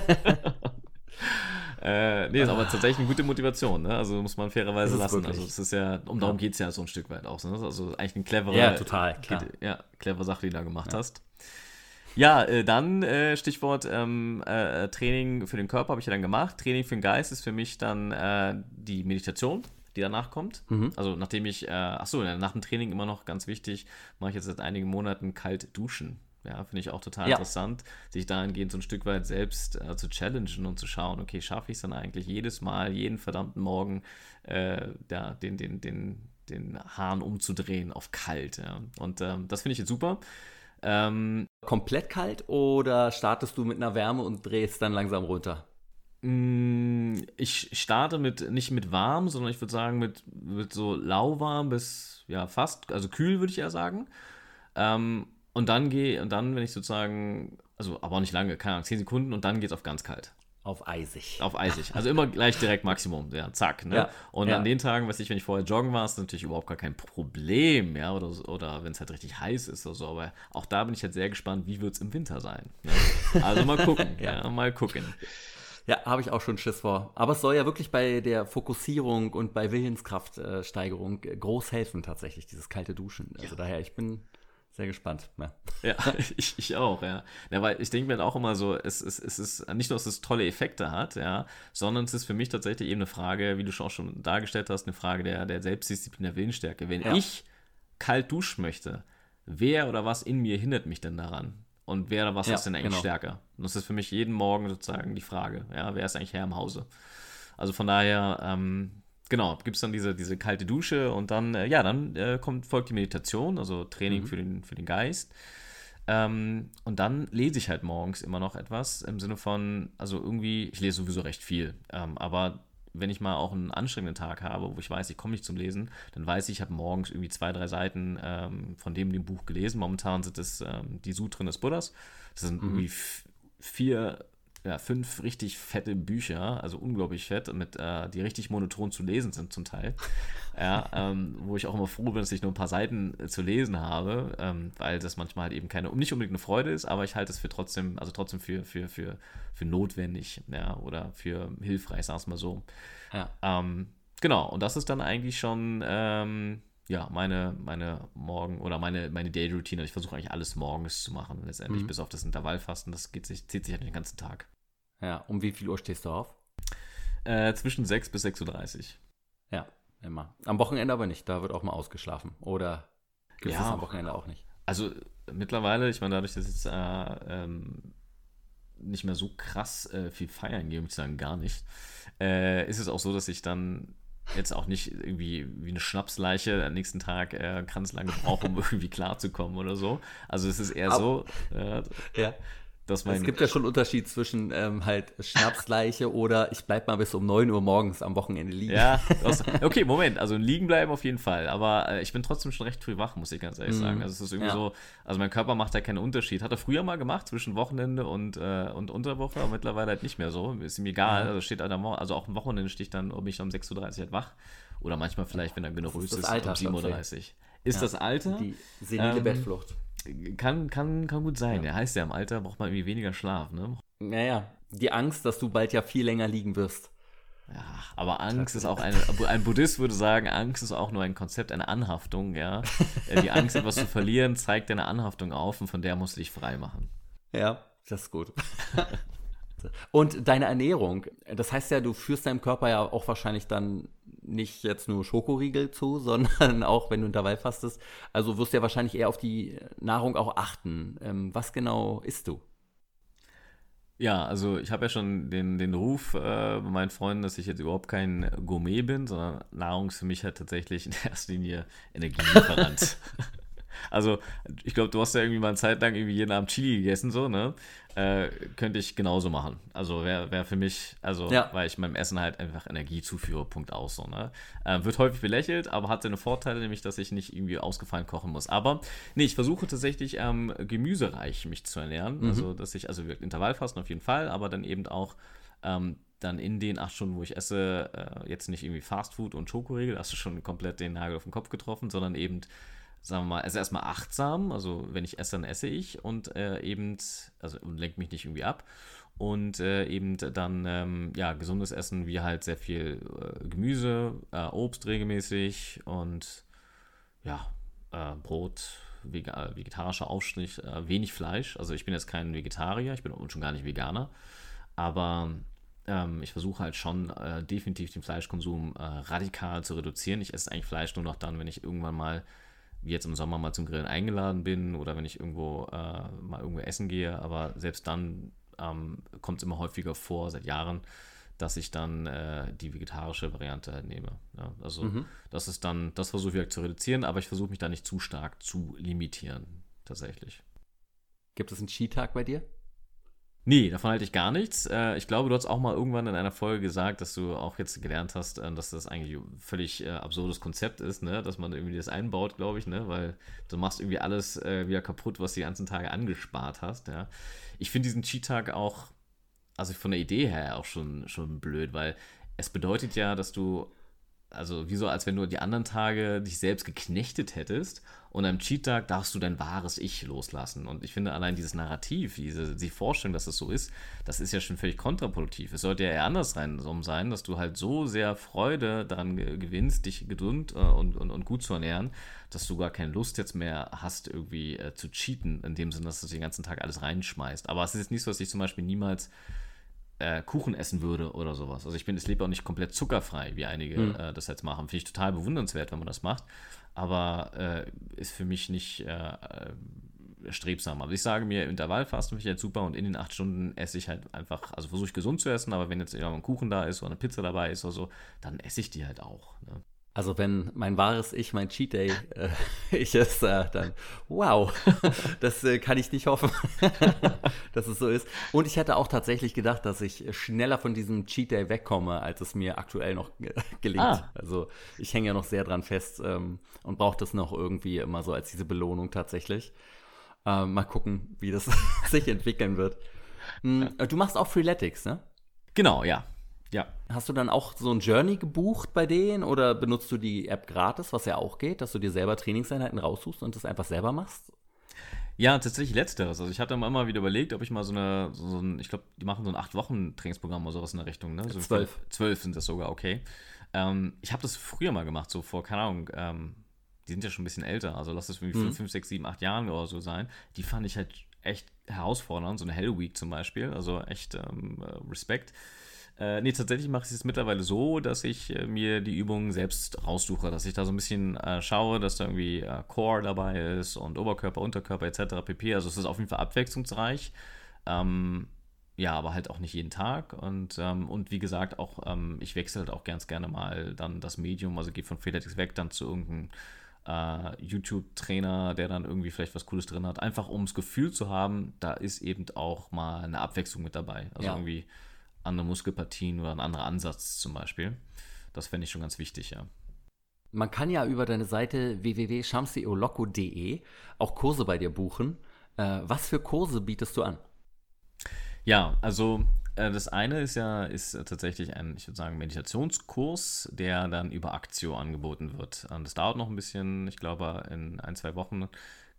äh, nee, ist aber tatsächlich eine gute Motivation, ne? Also muss man fairerweise lassen. Wirklich. Also es ist ja, um darum geht es ja so ein Stück weit auch. Ne? Also eigentlich eine clevere, ja, total, klar. ja, clevere Sache, die du da gemacht ja. hast. Ja, äh, dann äh, Stichwort ähm, äh, Training für den Körper habe ich ja dann gemacht. Training für den Geist ist für mich dann äh, die Meditation die danach kommt. Mhm. Also nachdem ich, äh, achso, nach dem Training immer noch ganz wichtig, mache ich jetzt seit einigen Monaten kalt duschen. Ja, finde ich auch total ja. interessant, sich dahingehend so ein Stück weit selbst äh, zu challengen und zu schauen, okay, schaffe ich es dann eigentlich jedes Mal, jeden verdammten Morgen, äh, ja, den, den, den, den Hahn umzudrehen auf kalt. Ja. Und ähm, das finde ich jetzt super. Ähm, Komplett kalt oder startest du mit einer Wärme und drehst dann langsam runter? Mm, ich starte mit nicht mit warm, sondern ich würde sagen mit, mit so lauwarm bis ja fast, also kühl würde ich eher sagen. Ähm, und dann gehe und dann, wenn ich sozusagen, also aber auch nicht lange, keine Ahnung, 10 Sekunden und dann geht es auf ganz kalt. Auf eisig. Auf eisig. Also immer gleich direkt Maximum, ja, zack. Ne? Ja, und ja. an den Tagen, weiß ich, wenn ich vorher joggen war, ist natürlich überhaupt gar kein Problem, ja, oder, oder wenn es halt richtig heiß ist oder so. Aber auch da bin ich halt sehr gespannt, wie wird es im Winter sein. Ne? Also mal gucken, ja. ja, mal gucken. Ja, habe ich auch schon Schiss vor. Aber es soll ja wirklich bei der Fokussierung und bei Willenskraftsteigerung äh, groß helfen, tatsächlich, dieses kalte Duschen. Also ja. daher, ich bin sehr gespannt. Ja, ja ich, ich auch, ja. ja weil ich denke mir auch immer so, es, es, es ist nicht nur, dass es tolle Effekte hat, ja, sondern es ist für mich tatsächlich eben eine Frage, wie du schon auch schon dargestellt hast, eine Frage der, der Selbstdisziplin, der Willensstärke. Wenn ja. ich kalt duschen möchte, wer oder was in mir hindert mich denn daran? Und wer oder was ja, ist denn eigentlich genau. stärker? Und das ist für mich jeden Morgen sozusagen die Frage, ja, wer ist eigentlich Herr im Hause? Also von daher, ähm, genau, gibt es dann diese, diese kalte Dusche und dann, äh, ja, dann äh, kommt, folgt die Meditation, also Training mhm. für, den, für den Geist. Ähm, und dann lese ich halt morgens immer noch etwas im Sinne von, also irgendwie, ich lese sowieso recht viel, ähm, aber wenn ich mal auch einen anstrengenden Tag habe, wo ich weiß, ich komme nicht zum Lesen, dann weiß ich, ich habe morgens irgendwie zwei, drei Seiten ähm, von dem, dem Buch gelesen. Momentan sind es ähm, die Sutren des Buddhas. Das sind mhm. irgendwie vier ja, fünf richtig fette Bücher, also unglaublich fett, mit, äh, die richtig monoton zu lesen sind zum Teil. ja, ähm, wo ich auch immer froh bin, dass ich nur ein paar Seiten äh, zu lesen habe, ähm, weil das manchmal halt eben keine, nicht unbedingt eine Freude ist, aber ich halte es für trotzdem, also trotzdem für, für, für, für notwendig, ja, oder für hilfreich, sag es mal so. Ja. Ähm, genau, und das ist dann eigentlich schon, ähm, ja, meine, meine Morgen- oder meine, meine Day-Routine. Ich versuche eigentlich alles morgens zu machen, letztendlich, mhm. bis auf das Intervallfasten. Das geht sich, zieht sich halt den ganzen Tag. Ja, um wie viel Uhr stehst du auf? Äh, zwischen 6 bis 6.30 Uhr. Ja, immer. Am Wochenende aber nicht, da wird auch mal ausgeschlafen. Oder gibt ja, es am Wochenende auch nicht? Also mittlerweile, ich meine, dadurch, dass ich jetzt äh, ähm, nicht mehr so krass äh, viel feiern gehe, um zu sagen, gar nicht, äh, ist es auch so, dass ich dann jetzt auch nicht irgendwie wie eine Schnapsleiche am nächsten Tag äh, ganz lange brauche, um irgendwie klarzukommen oder so. Also es ist eher so, äh, ja. Das es gibt ja schon einen Unterschied zwischen ähm, halt Schnapsleiche oder ich bleib mal bis um 9 Uhr morgens am Wochenende liegen. Ja, okay, Moment, also liegen bleiben auf jeden Fall, aber äh, ich bin trotzdem schon recht früh wach, muss ich ganz ehrlich mhm. sagen. Also es ist irgendwie ja. so, also mein Körper macht da keinen Unterschied. Hat er früher mal gemacht zwischen Wochenende und, äh, und Unterwoche, aber mittlerweile halt nicht mehr so. Ist ihm egal, also steht halt am, also auch am Wochenende stehe ich dann, ob ich um 6.30 Uhr halt wach Oder manchmal vielleicht, wenn er generös ist, ist Alter, um 7.30 Uhr. Ist ja, das Alter? Die senile ähm, Bettflucht. Kann, kann, kann gut sein. Ja. heißt ja, im Alter braucht man irgendwie weniger Schlaf, ne? Naja, die Angst, dass du bald ja viel länger liegen wirst. Ja, aber Angst ist auch eine, ein Buddhist würde sagen, Angst ist auch nur ein Konzept, eine Anhaftung, ja. Äh, die Angst, etwas zu verlieren, zeigt deine Anhaftung auf und von der musst du dich frei machen. Ja, das ist gut. Und deine Ernährung, das heißt ja, du führst deinem Körper ja auch wahrscheinlich dann nicht jetzt nur Schokoriegel zu, sondern auch, wenn du Intervall fastest. Also wirst du ja wahrscheinlich eher auf die Nahrung auch achten. Ähm, was genau isst du? Ja, also ich habe ja schon den, den Ruf äh, bei meinen Freunden, dass ich jetzt überhaupt kein Gourmet bin, sondern Nahrung ist für mich halt tatsächlich in erster Linie Energielieferant. Also, ich glaube, du hast ja irgendwie mal eine Zeit lang irgendwie jeden Abend Chili gegessen, so, ne? Äh, könnte ich genauso machen. Also wäre wär für mich, also ja. weil ich meinem Essen halt einfach Energie zuführe, Punkt aus, so, ne? Äh, wird häufig belächelt, aber hat seine Vorteile, nämlich, dass ich nicht irgendwie ausgefallen kochen muss. Aber, nee, ich versuche tatsächlich ähm, gemüsereich mich zu ernähren. Mhm. Also, dass ich, also Intervallfasten auf jeden Fall, aber dann eben auch ähm, dann in den acht Stunden, wo ich esse, äh, jetzt nicht irgendwie Fastfood und Schokoriegel, hast du schon komplett den Nagel auf den Kopf getroffen, sondern eben sagen wir mal, also erstmal achtsam, also wenn ich esse, dann esse ich und äh, eben, also und lenke mich nicht irgendwie ab. Und äh, eben dann, ähm, ja, gesundes Essen, wie halt sehr viel äh, Gemüse, äh, Obst regelmäßig und ja, äh, Brot, vega vegetarischer Aufstrich, äh, wenig Fleisch. Also ich bin jetzt kein Vegetarier, ich bin schon gar nicht Veganer, aber ähm, ich versuche halt schon definitiv den Fleischkonsum radikal zu reduzieren. Ich esse eigentlich Fleisch nur noch dann, wenn ich irgendwann mal jetzt im Sommer mal zum Grillen eingeladen bin oder wenn ich irgendwo äh, mal irgendwo essen gehe. Aber selbst dann ähm, kommt es immer häufiger vor, seit Jahren, dass ich dann äh, die vegetarische Variante halt nehme. Ja, also mhm. das ist dann, das versuche ich halt zu reduzieren, aber ich versuche mich da nicht zu stark zu limitieren, tatsächlich. Gibt es einen Skitag bei dir? Nee, davon halte ich gar nichts. Äh, ich glaube, du hast auch mal irgendwann in einer Folge gesagt, dass du auch jetzt gelernt hast, äh, dass das eigentlich ein völlig äh, absurdes Konzept ist, ne? dass man irgendwie das einbaut, glaube ich, ne? weil du machst irgendwie alles wieder kaputt, was du die ganzen Tage angespart hast. Ja? Ich finde diesen Cheat-Tag auch, also von der Idee her auch schon, schon blöd, weil es bedeutet ja, dass du also wie so, als wenn du die anderen Tage dich selbst geknechtet hättest und am Cheat-Tag darfst du dein wahres Ich loslassen. Und ich finde allein dieses Narrativ, diese die Vorstellung, dass es das so ist, das ist ja schon völlig kontraproduktiv. Es sollte ja eher andersrum sein, dass du halt so sehr Freude daran gewinnst, dich gesund äh, und, und, und gut zu ernähren, dass du gar keine Lust jetzt mehr hast, irgendwie äh, zu cheaten, in dem Sinne, dass du den ganzen Tag alles reinschmeißt. Aber es ist jetzt nicht so, dass ich zum Beispiel niemals äh, Kuchen essen würde oder sowas. Also ich bin, es lebe auch nicht komplett zuckerfrei, wie einige mhm. äh, das jetzt machen. Finde ich total bewundernswert, wenn man das macht. Aber äh, ist für mich nicht äh, äh, strebsam. Also ich sage mir, Intervallfasten finde ich jetzt super und in den acht Stunden esse ich halt einfach, also versuche ich gesund zu essen, aber wenn jetzt ein Kuchen da ist oder eine Pizza dabei ist oder so, dann esse ich die halt auch. Ne? Also wenn mein wahres Ich, mein Cheat Day, äh, ich es, äh, dann wow, das äh, kann ich nicht hoffen, dass es so ist. Und ich hätte auch tatsächlich gedacht, dass ich schneller von diesem Cheat Day wegkomme, als es mir aktuell noch gelingt. Ah. Also ich hänge ja noch sehr dran fest ähm, und brauche das noch irgendwie immer so als diese Belohnung tatsächlich. Ähm, mal gucken, wie das sich entwickeln wird. Hm, du machst auch Freeletics, ne? Genau, ja. Ja. Hast du dann auch so ein Journey gebucht bei denen oder benutzt du die App gratis, was ja auch geht, dass du dir selber Trainingseinheiten raussuchst und das einfach selber machst? Ja, tatsächlich letzteres. Also ich hatte immer wieder überlegt, ob ich mal so eine, so ein, ich glaube, die machen so ein acht Wochen Trainingsprogramm oder sowas in der Richtung, ne? So zwölf. Zwölf sind das sogar, okay. Ähm, ich habe das früher mal gemacht, so vor, keine Ahnung, ähm, die sind ja schon ein bisschen älter, also lass es irgendwie mhm. fünf, sechs, sieben, acht Jahren oder so sein. Die fand ich halt echt herausfordernd, so eine Hell Week zum Beispiel, also echt ähm, Respekt. Äh, nee, tatsächlich mache ich es mittlerweile so, dass ich äh, mir die Übungen selbst raussuche, dass ich da so ein bisschen äh, schaue, dass da irgendwie äh, Core dabei ist und Oberkörper, Unterkörper etc. pp. Also es ist auf jeden Fall abwechslungsreich. Ähm, ja, aber halt auch nicht jeden Tag. Und, ähm, und wie gesagt, auch ähm, ich wechsle halt auch ganz gerne mal dann das Medium, also gehe von Freeletics weg dann zu irgendeinem äh, YouTube-Trainer, der dann irgendwie vielleicht was Cooles drin hat. Einfach um das Gefühl zu haben, da ist eben auch mal eine Abwechslung mit dabei. Also ja. irgendwie andere Muskelpartien oder ein anderer Ansatz zum Beispiel. Das fände ich schon ganz wichtig, ja. Man kann ja über deine Seite www.shamsioloco.de auch Kurse bei dir buchen. Äh, was für Kurse bietest du an? Ja, also Äh, das eine ist ja ist tatsächlich ein, ich würde sagen, Meditationskurs, der dann über Aktio angeboten wird. Und das dauert noch ein bisschen, ich glaube, in ein, zwei Wochen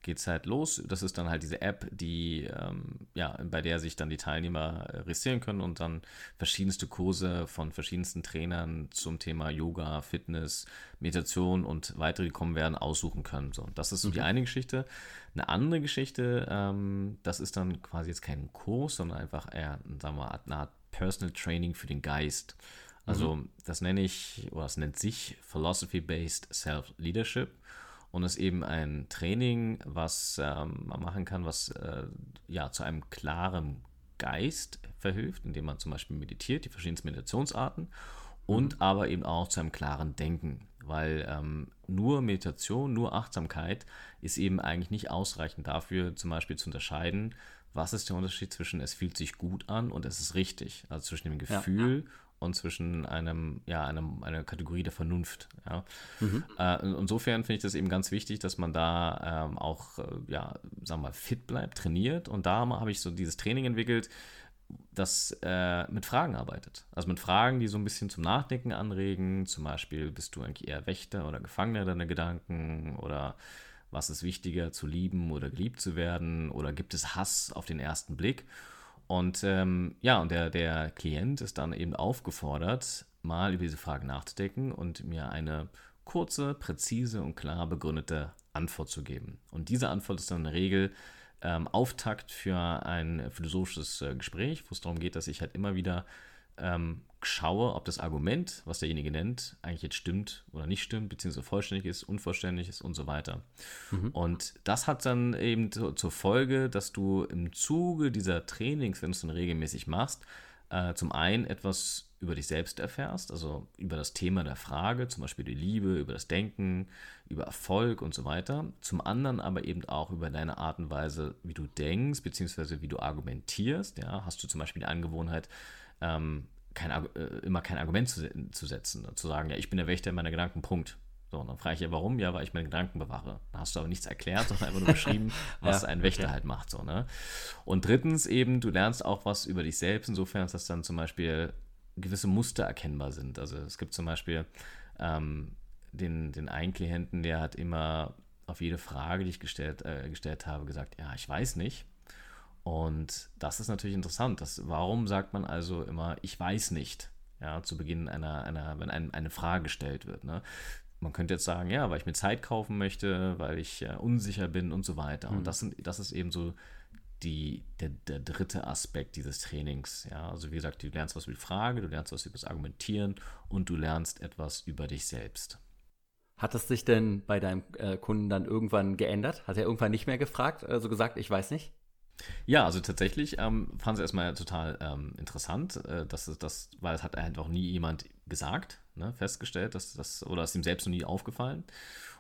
geht es halt los. Das ist dann halt diese App, die, ähm, ja, bei der sich dann die Teilnehmer registrieren können und dann verschiedenste Kurse von verschiedensten Trainern zum Thema Yoga, Fitness, Meditation und weitere, die kommen werden, aussuchen können. So, das ist so mhm. die eine Geschichte. Eine andere Geschichte, ähm, das ist dann quasi jetzt kein Kurs, sondern einfach eher, sagen wir mal, eine Art Personal Training für den Geist. Also mhm. das nenne ich, oder das nennt sich Philosophy-Based Self-Leadership und ist eben ein Training, was ähm, man machen kann, was äh, ja zu einem klaren Geist verhilft, indem man zum Beispiel meditiert, die verschiedensten Meditationsarten. Und mhm. aber eben auch zu einem klaren Denken, weil ähm, nur Meditation, nur Achtsamkeit ist eben eigentlich nicht ausreichend dafür, zum Beispiel zu unterscheiden, was ist der Unterschied zwischen es fühlt sich gut an und es ist richtig, also zwischen dem Gefühl ja und zwischen einem, ja, einem, einer Kategorie der Vernunft. Ja. Mhm. Äh, insofern finde ich das eben ganz wichtig, dass man da ähm, auch, äh, ja, sagen wir mal, fit bleibt, trainiert. Und da habe ich so dieses Training entwickelt, das äh, mit Fragen arbeitet. Also mit Fragen, die so ein bisschen zum Nachdenken anregen. Zum Beispiel, bist du eigentlich eher Wächter oder Gefangener deiner Gedanken? Oder was ist wichtiger, zu lieben oder geliebt zu werden? Oder gibt es Hass auf den ersten Blick? Und ähm, ja, und der, der Klient ist dann eben aufgefordert, mal über diese Frage nachzudenken und mir eine kurze, präzise und klar begründete Antwort zu geben. Und diese Antwort ist dann in der Regel ähm, Auftakt für ein philosophisches äh, Gespräch, wo es darum geht, dass ich halt immer wieder ähm, schaue, ob das Argument, was derjenige nennt, eigentlich jetzt stimmt oder nicht stimmt, beziehungsweise vollständig ist, unvollständig ist und so weiter. Mhm. Und das hat dann eben zu, zur Folge, dass du im Zuge dieser Trainings, wenn du es dann regelmäßig machst, äh, zum einen etwas über dich selbst erfährst, also über das Thema der Frage, zum Beispiel die Liebe, über das Denken, über Erfolg und so weiter. Zum anderen aber eben auch über deine Art und Weise, wie du denkst, beziehungsweise wie du argumentierst. Ja, hast du zum Beispiel die Angewohnheit, ähm, kein, äh, immer kein Argument zu, zu setzen, zu sagen, ja, ich bin der Wächter meiner Gedanken, Punkt. So, und dann frage ich ja, warum? Ja, weil ich meine Gedanken bewahre. Da hast du aber nichts erklärt, sondern einfach nur beschrieben, was ja, ein Wächter okay. halt macht. So, ne? Und drittens eben, du lernst auch was über dich selbst, insofern, dass dann zum Beispiel gewisse Muster erkennbar sind. Also es gibt zum Beispiel ähm, den, den einen Klienten, der hat immer auf jede Frage, die ich gestellt, äh, gestellt habe, gesagt, ja, ich weiß nicht. Und das ist natürlich interessant. Das, warum sagt man also immer, ich weiß nicht, ja, zu Beginn einer, einer wenn ein, eine Frage gestellt wird. Ne? Man könnte jetzt sagen, ja, weil ich mir Zeit kaufen möchte, weil ich äh, unsicher bin und so weiter. Mhm. Und das, sind, das ist eben so die, der, der dritte Aspekt dieses Trainings. Ja, also wie gesagt, du lernst was über die Frage, du lernst was über das Argumentieren und du lernst etwas über dich selbst. Hat es sich denn bei deinem äh, Kunden dann irgendwann geändert? Hat er irgendwann nicht mehr gefragt, also gesagt, ich weiß nicht? Ja, also tatsächlich ähm, fand es erstmal total ähm, interessant, äh, dass das, weil es hat halt auch nie jemand gesagt, ne, festgestellt, dass das, oder ist ihm selbst noch nie aufgefallen.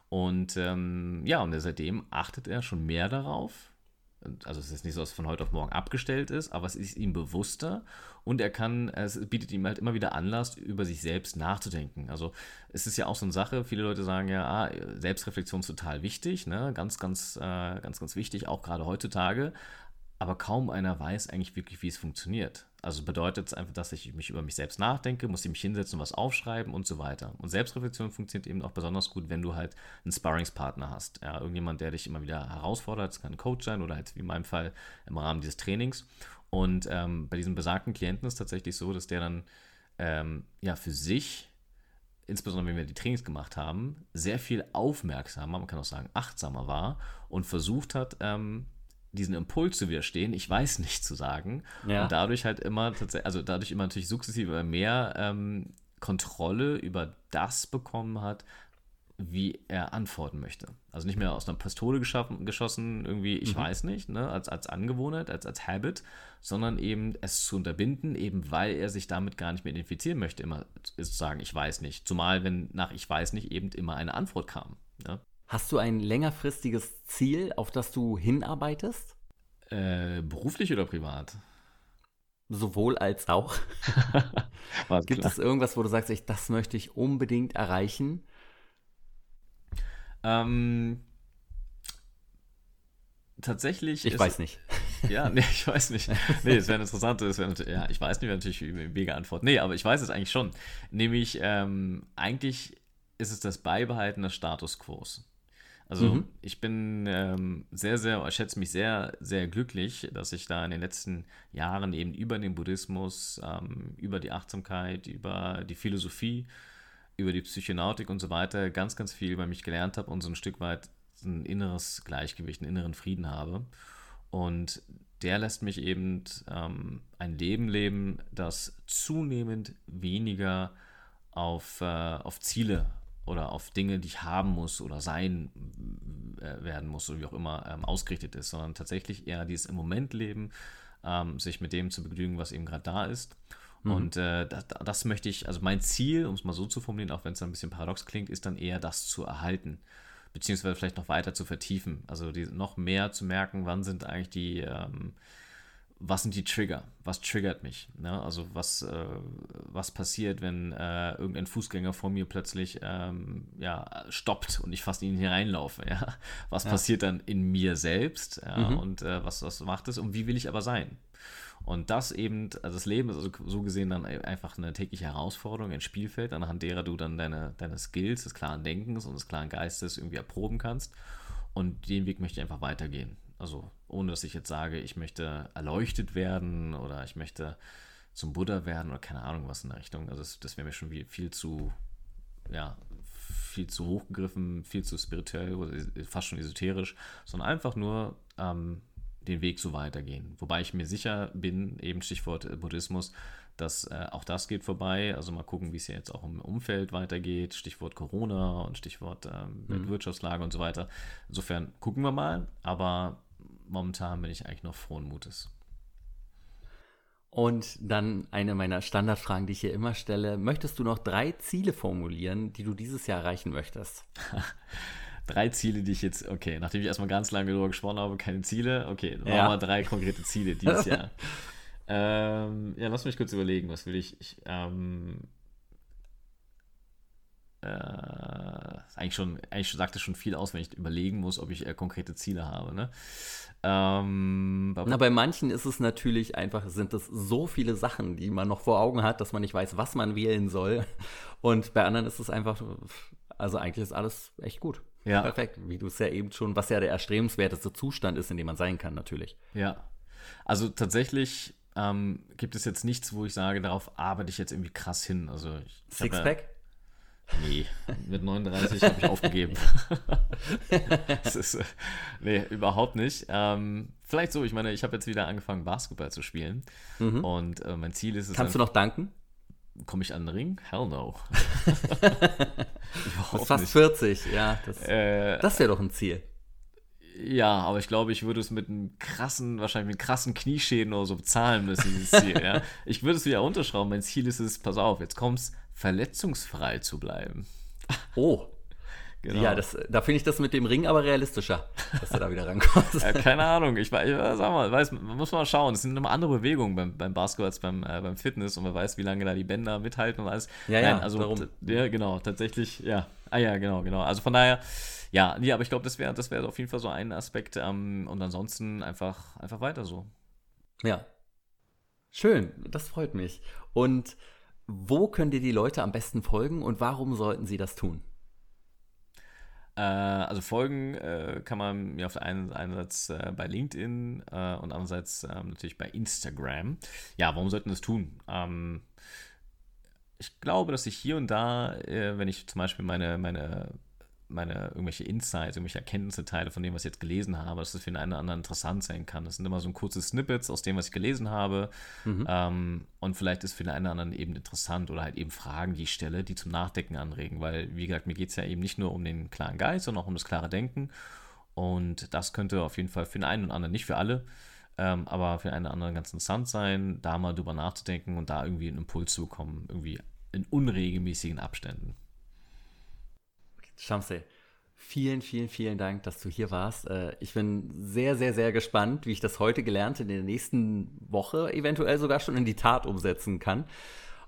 Und ähm, ja, und seitdem achtet er schon mehr darauf. Also es ist nicht so, dass es von heute auf morgen abgestellt ist, aber es ist ihm bewusster und er kann, es bietet ihm halt immer wieder Anlass, über sich selbst nachzudenken. Also es ist ja auch so eine Sache, viele Leute sagen ja, ah, Selbstreflexion ist total wichtig, ne? ganz, ganz, äh, ganz, ganz wichtig, auch gerade heutzutage aber kaum einer weiß eigentlich wirklich, wie es funktioniert. Also bedeutet es einfach, dass ich mich über mich selbst nachdenke, muss ich mich hinsetzen und was aufschreiben und so weiter. Und Selbstreflexion funktioniert eben auch besonders gut, wenn du halt einen Sparringspartner hast. Ja, irgendjemand, der dich immer wieder herausfordert. Das kann ein Coach sein oder halt wie in meinem Fall im Rahmen dieses Trainings. Und ähm, bei diesem besagten Klienten ist es tatsächlich so, dass der dann ähm, ja für sich insbesondere wenn wir die Trainings gemacht haben, sehr viel aufmerksamer, man kann auch sagen achtsamer war und versucht hat, ähm, diesen Impuls zu widerstehen, ich weiß nicht zu sagen. Ja. Und dadurch halt immer tatsächlich, also dadurch immer natürlich sukzessive mehr ähm, Kontrolle über das bekommen hat, wie er antworten möchte. Also nicht mehr aus einer Pistole geschossen, irgendwie, ich mhm. weiß nicht, ne, als, als Angewohnheit, als, als Habit, sondern eben es zu unterbinden, eben weil er sich damit gar nicht mehr identifizieren möchte, immer zu sagen, ich weiß nicht. Zumal, wenn nach ich weiß nicht eben immer eine Antwort kam. Ne? Hast du ein längerfristiges Ziel, auf das du hinarbeitest? Äh, beruflich oder privat? Sowohl als auch. Gibt klar. es irgendwas, wo du sagst, ich, das möchte ich unbedingt erreichen? Ähm, tatsächlich. Ich weiß nicht. Ja, nee, ich weiß nicht. Nee, es wäre eine interessante, es wäre ja, ich weiß nicht, wäre natürlich mega Antwort. Nee, aber ich weiß es eigentlich schon. Nämlich, ähm, eigentlich ist es das Beibehalten des Status Quo. Also mhm. ich bin ähm, sehr, sehr, ich schätze mich sehr, sehr glücklich, dass ich da in den letzten Jahren eben über den Buddhismus, ähm, über die Achtsamkeit, über die Philosophie, über die Psychonautik und so weiter ganz, ganz viel über mich gelernt habe und so ein Stück weit ein inneres Gleichgewicht, einen inneren Frieden habe. Und der lässt mich eben ähm, ein Leben leben, das zunehmend weniger auf, äh, auf Ziele oder auf Dinge, die ich haben muss oder sein äh, werden muss oder wie auch immer ähm, ausgerichtet ist, sondern tatsächlich eher dieses im Moment leben, ähm, sich mit dem zu begnügen, was eben gerade da ist. Mhm. Und äh, das, das, möchte ich, also mein Ziel, um es mal so zu formulieren, auch wenn es ein bisschen paradox klingt, ist dann eher das zu erhalten, beziehungsweise vielleicht noch weiter zu vertiefen. Also die, noch mehr zu merken, wann sind eigentlich die, ähm, was sind die Trigger? Was triggert mich? Ne? Also was, äh, was passiert, wenn äh, irgendein Fußgänger vor mir plötzlich ähm, ja, stoppt und ich fast in ihn hereinlaufe? Ja? Was ja. passiert dann in mir selbst? Ja? Mhm. Und äh, was, was macht es? Und wie will ich aber sein? Und das eben, also das Leben ist also so gesehen dann einfach eine tägliche Herausforderung, ein Spielfeld, anhand derer du dann deine, deine Skills des klaren Denkens und des klaren Geistes irgendwie erproben kannst. Und den Weg möchte ich einfach weitergehen. Also ohne dass ich jetzt sage, ich möchte erleuchtet werden oder ich möchte zum Buddha werden oder keine Ahnung was in der Richtung. Also das, das wäre mir schon viel zu, ja, viel zu hochgegriffen, viel zu spirituell oder fast schon esoterisch, sondern einfach nur ähm, den Weg so weitergehen. Wobei ich mir sicher bin, eben Stichwort Buddhismus, dass äh, auch das geht vorbei. Also mal gucken, wie es ja jetzt auch im Umfeld weitergeht. Stichwort Corona und Stichwort ähm, mhm. Wirtschaftslage und so weiter. Insofern gucken wir mal. Aber momentan bin ich eigentlich noch frohen Mutes. Und dann eine meiner Standardfragen, die ich hier immer stelle. Möchtest du noch drei Ziele formulieren, die du dieses Jahr erreichen möchtest? drei Ziele, die ich jetzt, okay, nachdem ich erstmal ganz lange darüber gesprochen habe, keine Ziele, okay, dann ja. machen wir drei konkrete Ziele dieses Jahr. ähm, ja, lass mich kurz überlegen, was will ich. ich ähm, äh, eigentlich schon, eigentlich sagt es schon viel aus, wenn ich überlegen muss, ob ich äh, konkrete Ziele habe. Ne? Ähm, Na, bei manchen ist es natürlich einfach, sind es so viele Sachen, die man noch vor Augen hat, dass man nicht weiß, was man wählen soll. Und bei anderen ist es einfach, also eigentlich ist alles echt gut. Ja. Perfekt, wie du es ja eben schon, was ja der erstrebenswerteste Zustand ist, in dem man sein kann, natürlich. Ja. Also tatsächlich ähm, gibt es jetzt nichts, wo ich sage, darauf arbeite ich jetzt irgendwie krass hin. Also ich, Sixpack? Nee, mit 39 habe ich aufgegeben. ist, äh, nee, überhaupt nicht. Ähm, vielleicht so, ich meine, ich habe jetzt wieder angefangen, Basketball zu spielen. Mhm. Und äh, mein Ziel ist es. Kannst du noch danken? Komme ich an den Ring? Hell no. fast nicht. 40, ja. Das, äh, das wäre doch ein Ziel. Ja, aber ich glaube, ich würde es mit einem krassen, wahrscheinlich mit krassen Knieschäden oder so bezahlen müssen, dieses Ziel. ja. Ich würde es wieder unterschrauben. Mein Ziel ist es, pass auf, jetzt kommst verletzungsfrei zu bleiben. Oh. Genau. Ja, das, da finde ich das mit dem Ring aber realistischer, dass du da wieder rankommst. ja, keine Ahnung, ich, ich sag mal, weiß, man muss mal schauen. Es sind immer andere Bewegungen beim, beim Basketball als beim, äh, beim Fitness und man weiß, wie lange da die Bänder mithalten und alles. Ja, Nein, ja, also, darum. Ja, genau, tatsächlich, ja. Ah ja, genau, genau. Also von daher, ja, nee, aber ich glaube, das wäre das wär auf jeden Fall so ein Aspekt. Ähm, und ansonsten einfach, einfach weiter so. Ja. Schön, das freut mich. Und wo können dir die Leute am besten folgen und warum sollten sie das tun? Äh, also folgen äh, kann man mir auf der einen, einerseits äh, bei LinkedIn äh, und andererseits ähm, natürlich bei Instagram. Ja, warum sollten das tun? Ähm, ich glaube, dass ich hier und da, äh, wenn ich zum Beispiel meine, meine meine irgendwelche Insights, irgendwelche Erkenntnisse teile von dem, was ich jetzt gelesen habe, dass das für den einen oder anderen interessant sein kann. Das sind immer so ein kurzes Snippets aus dem, was ich gelesen habe. Mhm. Ähm, und vielleicht ist für den einen oder anderen eben interessant oder halt eben Fragen, die ich stelle, die zum Nachdenken anregen. Weil, wie gesagt, mir geht es ja eben nicht nur um den klaren Geist, sondern auch um das klare Denken. Und das könnte auf jeden Fall für den einen oder anderen, nicht für alle, ähm, aber für den einen oder anderen ganz interessant sein, da mal drüber nachzudenken und da irgendwie einen Impuls zu bekommen, irgendwie in unregelmäßigen Abständen. Shamsi, vielen, vielen, vielen Dank, dass du hier warst. Äh, ich bin sehr, sehr, sehr gespannt, wie ich das heute gelernt in der nächsten Woche eventuell sogar schon in die Tat umsetzen kann.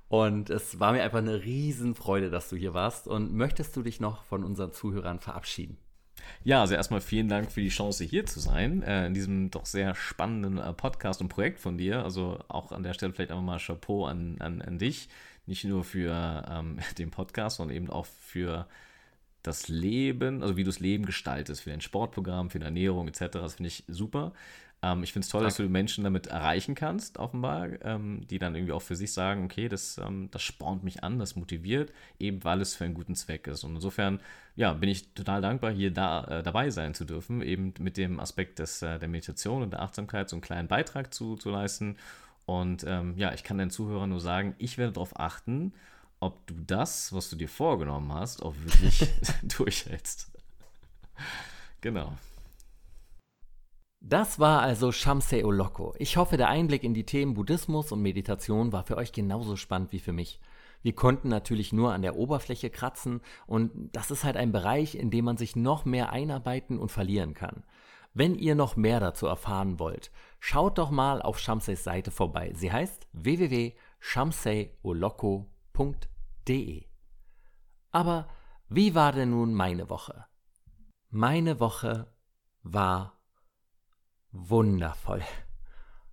Und es war mir einfach eine Riesenfreude, dass du hier warst. Und möchtest du dich noch von unseren Zuhörern verabschieden? Ja, also erstmal vielen Dank für die Chance, hier zu sein, äh, in diesem doch sehr spannenden äh, Podcast und Projekt von dir. Also auch an der Stelle vielleicht einfach mal Chapeau an, an, an dich. Nicht nur für ähm, den Podcast, sondern eben auch für das Leben, also wie du das Leben gestaltest, für dein Sportprogramm, für deine Ernährung etc. Das finde ich super. Ähm, ich finde es toll, dass du Menschen damit erreichen kannst, offenbar, ähm, die dann irgendwie auch für sich sagen, okay, das, ähm, das spornt mich an, das motiviert, eben weil es für einen guten Zweck ist. Und insofern, ja, bin ich total dankbar, hier da, äh, dabei sein zu dürfen, eben mit dem Aspekt des, äh, der Meditation und der Achtsamkeit so einen kleinen Beitrag zu, zu leisten. Und ähm, ja, ich kann den Zuhörern nur sagen, ich werde darauf achten, ob du das, was du dir vorgenommen hast, auch wirklich durchhältst. genau. Das war also Shamse Oloko. Ich hoffe, der Einblick in die Themen Buddhismus und Meditation war für euch genauso spannend wie für mich. Wir konnten natürlich nur an der Oberfläche kratzen und das ist halt ein Bereich, in dem man sich noch mehr einarbeiten und verlieren kann. Wenn ihr noch mehr dazu erfahren wollt, schaut doch mal auf Shamses Seite vorbei. Sie heißt www.shamseoloko.de. Aber wie war denn nun meine Woche? Meine Woche war wundervoll.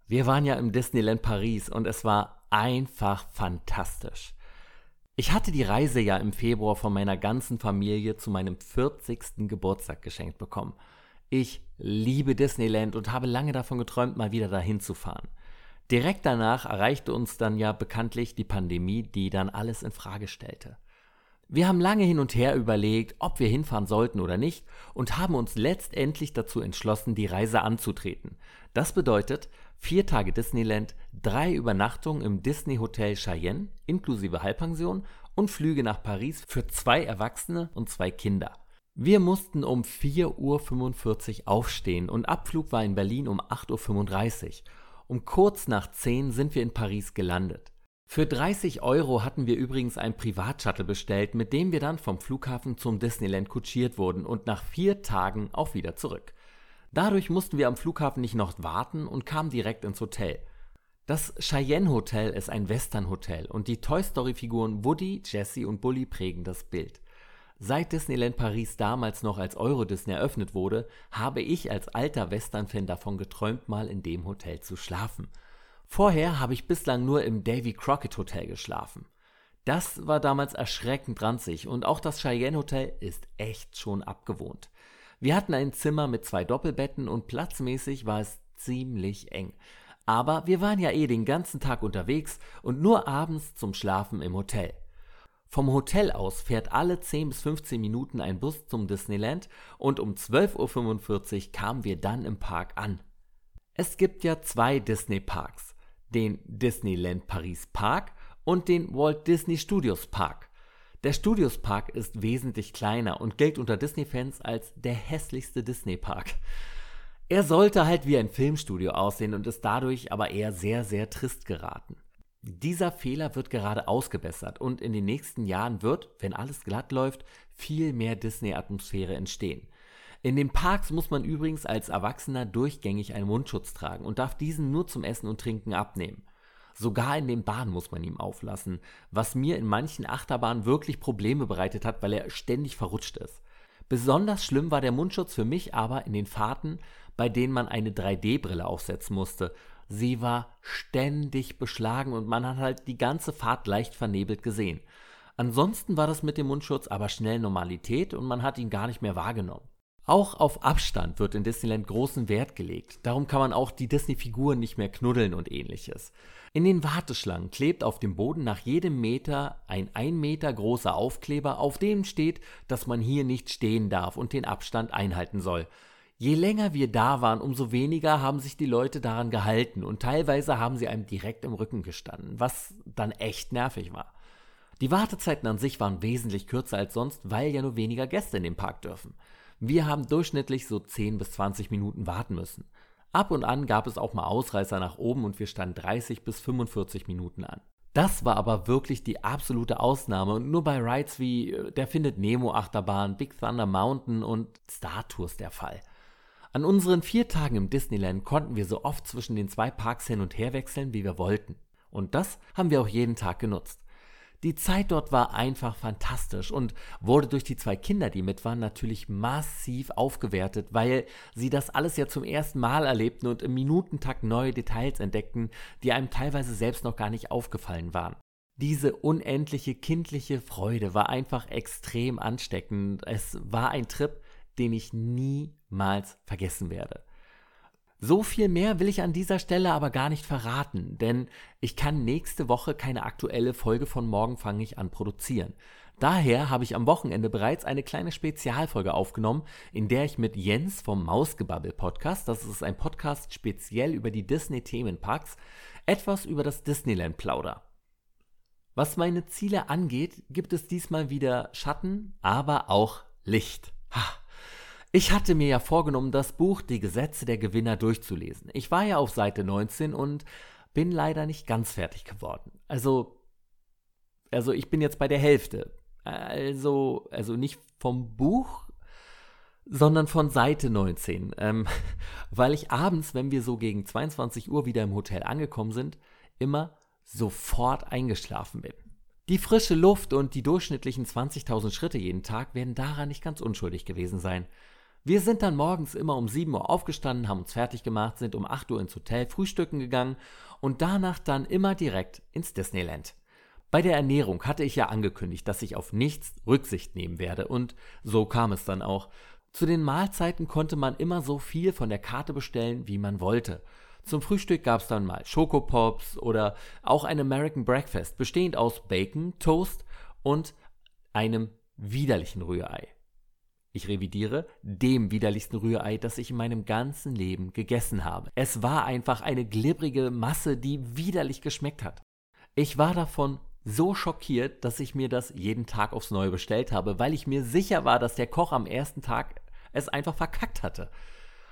Wir waren ja im Disneyland Paris und es war einfach fantastisch. Ich hatte die Reise ja im Februar von meiner ganzen Familie zu meinem 40. Geburtstag geschenkt bekommen. Ich liebe Disneyland und habe lange davon geträumt, mal wieder dahin zu fahren. Direkt danach erreichte uns dann ja bekanntlich die Pandemie, die dann alles in Frage stellte. Wir haben lange hin und her überlegt, ob wir hinfahren sollten oder nicht und haben uns letztendlich dazu entschlossen, die Reise anzutreten. Das bedeutet vier Tage Disneyland, drei Übernachtungen im Disney Hotel Cheyenne inklusive Halbpension und Flüge nach Paris für zwei Erwachsene und zwei Kinder. Wir mussten um 4.45 Uhr aufstehen und Abflug war in Berlin um 8.35 Uhr. Um kurz nach 10 sind wir in Paris gelandet. Für 30 Euro hatten wir übrigens ein Privatshuttle bestellt, mit dem wir dann vom Flughafen zum Disneyland kutschiert wurden und nach vier Tagen auch wieder zurück. Dadurch mussten wir am Flughafen nicht noch warten und kamen direkt ins Hotel. Das Cheyenne Hotel ist ein Western-Hotel und die Toy Story-Figuren Woody, Jessie und Bully prägen das Bild. Seit Disneyland Paris damals noch als Euro Disney eröffnet wurde, habe ich als alter Western-Fan davon geträumt, mal in dem Hotel zu schlafen. Vorher habe ich bislang nur im Davy Crockett Hotel geschlafen. Das war damals erschreckend ranzig und auch das Cheyenne Hotel ist echt schon abgewohnt. Wir hatten ein Zimmer mit zwei Doppelbetten und platzmäßig war es ziemlich eng. Aber wir waren ja eh den ganzen Tag unterwegs und nur abends zum Schlafen im Hotel. Vom Hotel aus fährt alle 10 bis 15 Minuten ein Bus zum Disneyland und um 12.45 Uhr kamen wir dann im Park an. Es gibt ja zwei Disney Parks den Disneyland Paris Park und den Walt Disney Studios Park. Der Studios Park ist wesentlich kleiner und gilt unter Disney-Fans als der hässlichste Disney-Park. Er sollte halt wie ein Filmstudio aussehen und ist dadurch aber eher sehr, sehr trist geraten. Dieser Fehler wird gerade ausgebessert und in den nächsten Jahren wird, wenn alles glatt läuft, viel mehr Disney-Atmosphäre entstehen. In den Parks muss man übrigens als Erwachsener durchgängig einen Mundschutz tragen und darf diesen nur zum Essen und Trinken abnehmen. Sogar in den Bahnen muss man ihm auflassen, was mir in manchen Achterbahnen wirklich Probleme bereitet hat, weil er ständig verrutscht ist. Besonders schlimm war der Mundschutz für mich aber in den Fahrten, bei denen man eine 3D-Brille aufsetzen musste. Sie war ständig beschlagen und man hat halt die ganze Fahrt leicht vernebelt gesehen. Ansonsten war das mit dem Mundschutz aber schnell Normalität und man hat ihn gar nicht mehr wahrgenommen. Auch auf Abstand wird in Disneyland großen Wert gelegt. Darum kann man auch die Disney-Figuren nicht mehr knuddeln und ähnliches. In den Warteschlangen klebt auf dem Boden nach jedem Meter ein ein Meter großer Aufkleber, auf dem steht, dass man hier nicht stehen darf und den Abstand einhalten soll. Je länger wir da waren, umso weniger haben sich die Leute daran gehalten und teilweise haben sie einem direkt im Rücken gestanden, was dann echt nervig war. Die Wartezeiten an sich waren wesentlich kürzer als sonst, weil ja nur weniger Gäste in den Park dürfen. Wir haben durchschnittlich so 10 bis 20 Minuten warten müssen. Ab und an gab es auch mal Ausreißer nach oben und wir standen 30 bis 45 Minuten an. Das war aber wirklich die absolute Ausnahme und nur bei Rides wie äh, der Findet Nemo Achterbahn, Big Thunder Mountain und Star Tours der Fall. An unseren vier Tagen im Disneyland konnten wir so oft zwischen den zwei Parks hin und her wechseln, wie wir wollten. Und das haben wir auch jeden Tag genutzt. Die Zeit dort war einfach fantastisch und wurde durch die zwei Kinder, die mit waren, natürlich massiv aufgewertet, weil sie das alles ja zum ersten Mal erlebten und im Minutentakt neue Details entdeckten, die einem teilweise selbst noch gar nicht aufgefallen waren. Diese unendliche kindliche Freude war einfach extrem ansteckend. Es war ein Trip, den ich niemals vergessen werde. So viel mehr will ich an dieser Stelle aber gar nicht verraten, denn ich kann nächste Woche keine aktuelle Folge von Morgen fange ich an produzieren. Daher habe ich am Wochenende bereits eine kleine Spezialfolge aufgenommen, in der ich mit Jens vom Mausgebabbel Podcast, das ist ein Podcast speziell über die Disney Themenparks, etwas über das Disneyland plauder. Was meine Ziele angeht, gibt es diesmal wieder Schatten, aber auch Licht. Ha. Ich hatte mir ja vorgenommen, das Buch Die Gesetze der Gewinner durchzulesen. Ich war ja auf Seite 19 und bin leider nicht ganz fertig geworden. Also, also ich bin jetzt bei der Hälfte. Also, also nicht vom Buch, sondern von Seite 19. Ähm, weil ich abends, wenn wir so gegen 22 Uhr wieder im Hotel angekommen sind, immer sofort eingeschlafen bin. Die frische Luft und die durchschnittlichen 20.000 Schritte jeden Tag werden daran nicht ganz unschuldig gewesen sein. Wir sind dann morgens immer um 7 Uhr aufgestanden, haben uns fertig gemacht, sind um 8 Uhr ins Hotel frühstücken gegangen und danach dann immer direkt ins Disneyland. Bei der Ernährung hatte ich ja angekündigt, dass ich auf nichts Rücksicht nehmen werde und so kam es dann auch. Zu den Mahlzeiten konnte man immer so viel von der Karte bestellen, wie man wollte. Zum Frühstück gab es dann mal Schokopops oder auch ein American Breakfast, bestehend aus Bacon, Toast und einem widerlichen Rührei ich revidiere, dem widerlichsten Rührei, das ich in meinem ganzen Leben gegessen habe. Es war einfach eine glibbrige Masse, die widerlich geschmeckt hat. Ich war davon so schockiert, dass ich mir das jeden Tag aufs Neue bestellt habe, weil ich mir sicher war, dass der Koch am ersten Tag es einfach verkackt hatte.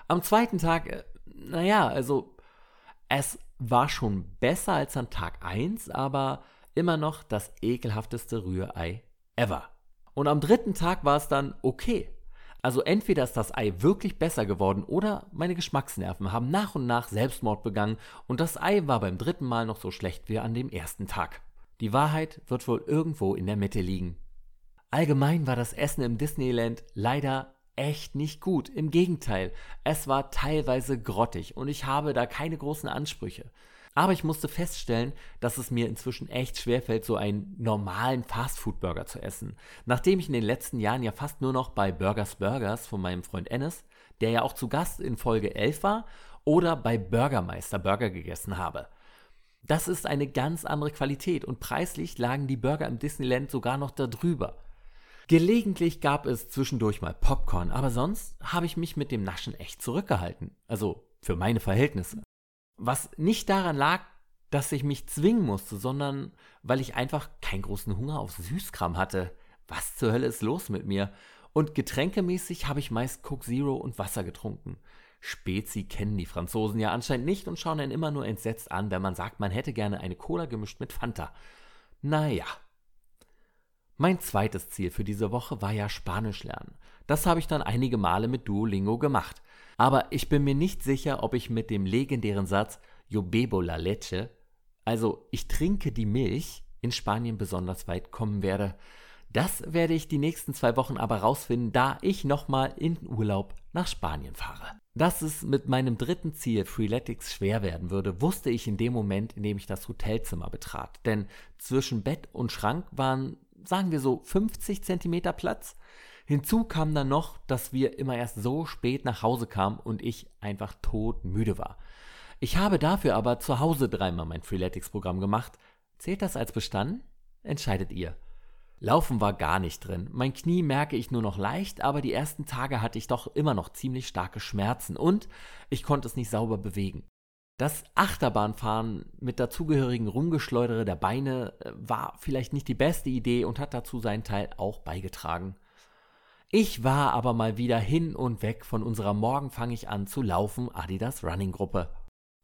Am zweiten Tag, äh, naja, also es war schon besser als an Tag 1, aber immer noch das ekelhafteste Rührei ever. Und am dritten Tag war es dann okay. Also entweder ist das Ei wirklich besser geworden oder meine Geschmacksnerven haben nach und nach Selbstmord begangen und das Ei war beim dritten Mal noch so schlecht wie an dem ersten Tag. Die Wahrheit wird wohl irgendwo in der Mitte liegen. Allgemein war das Essen im Disneyland leider echt nicht gut. Im Gegenteil, es war teilweise grottig und ich habe da keine großen Ansprüche. Aber ich musste feststellen, dass es mir inzwischen echt schwerfällt, so einen normalen Fastfood-Burger zu essen. Nachdem ich in den letzten Jahren ja fast nur noch bei Burgers Burgers von meinem Freund Ennis, der ja auch zu Gast in Folge 11 war, oder bei Burgermeister Burger gegessen habe. Das ist eine ganz andere Qualität und preislich lagen die Burger im Disneyland sogar noch darüber. Gelegentlich gab es zwischendurch mal Popcorn, aber sonst habe ich mich mit dem Naschen echt zurückgehalten. Also für meine Verhältnisse. Was nicht daran lag, dass ich mich zwingen musste, sondern weil ich einfach keinen großen Hunger auf Süßkram hatte. Was zur Hölle ist los mit mir? Und getränkemäßig habe ich meist Coke Zero und Wasser getrunken. Spezi kennen die Franzosen ja anscheinend nicht und schauen einen immer nur entsetzt an, wenn man sagt, man hätte gerne eine Cola gemischt mit Fanta. Naja. Mein zweites Ziel für diese Woche war ja Spanisch lernen. Das habe ich dann einige Male mit Duolingo gemacht. Aber ich bin mir nicht sicher, ob ich mit dem legendären Satz Yo bebo la leche, also ich trinke die Milch, in Spanien besonders weit kommen werde. Das werde ich die nächsten zwei Wochen aber rausfinden, da ich nochmal in Urlaub nach Spanien fahre. Dass es mit meinem dritten Ziel Freeletics schwer werden würde, wusste ich in dem Moment, in dem ich das Hotelzimmer betrat. Denn zwischen Bett und Schrank waren, sagen wir so, 50 Zentimeter Platz. Hinzu kam dann noch, dass wir immer erst so spät nach Hause kamen und ich einfach todmüde war. Ich habe dafür aber zu Hause dreimal mein Freeletics-Programm gemacht. Zählt das als bestanden? Entscheidet ihr. Laufen war gar nicht drin. Mein Knie merke ich nur noch leicht, aber die ersten Tage hatte ich doch immer noch ziemlich starke Schmerzen und ich konnte es nicht sauber bewegen. Das Achterbahnfahren mit dazugehörigen Rumgeschleudere der Beine äh, war vielleicht nicht die beste Idee und hat dazu seinen Teil auch beigetragen. Ich war aber mal wieder hin und weg von unserer Morgen fange ich an zu laufen Adidas Running Gruppe.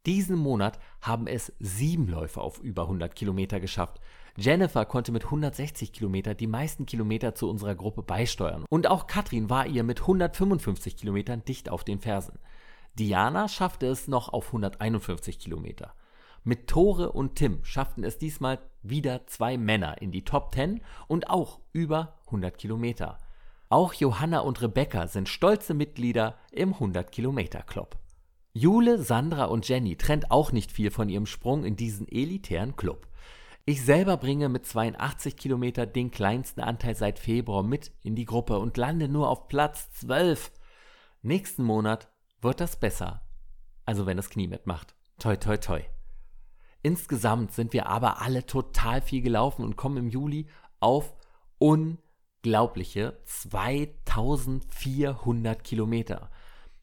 Diesen Monat haben es sieben Läufer auf über 100 Kilometer geschafft. Jennifer konnte mit 160 Kilometer die meisten Kilometer zu unserer Gruppe beisteuern. Und auch Katrin war ihr mit 155 Kilometern dicht auf den Fersen. Diana schaffte es noch auf 151 Kilometer. Mit Tore und Tim schafften es diesmal wieder zwei Männer in die Top 10 und auch über 100 Kilometer. Auch Johanna und Rebecca sind stolze Mitglieder im 100 Kilometer Club. Jule, Sandra und Jenny trennt auch nicht viel von ihrem Sprung in diesen elitären Club. Ich selber bringe mit 82 Kilometer den kleinsten Anteil seit Februar mit in die Gruppe und lande nur auf Platz 12. Nächsten Monat wird das besser. Also wenn das Knie mitmacht. Toi, toi, toi. Insgesamt sind wir aber alle total viel gelaufen und kommen im Juli auf unglaubliche 2400 Kilometer.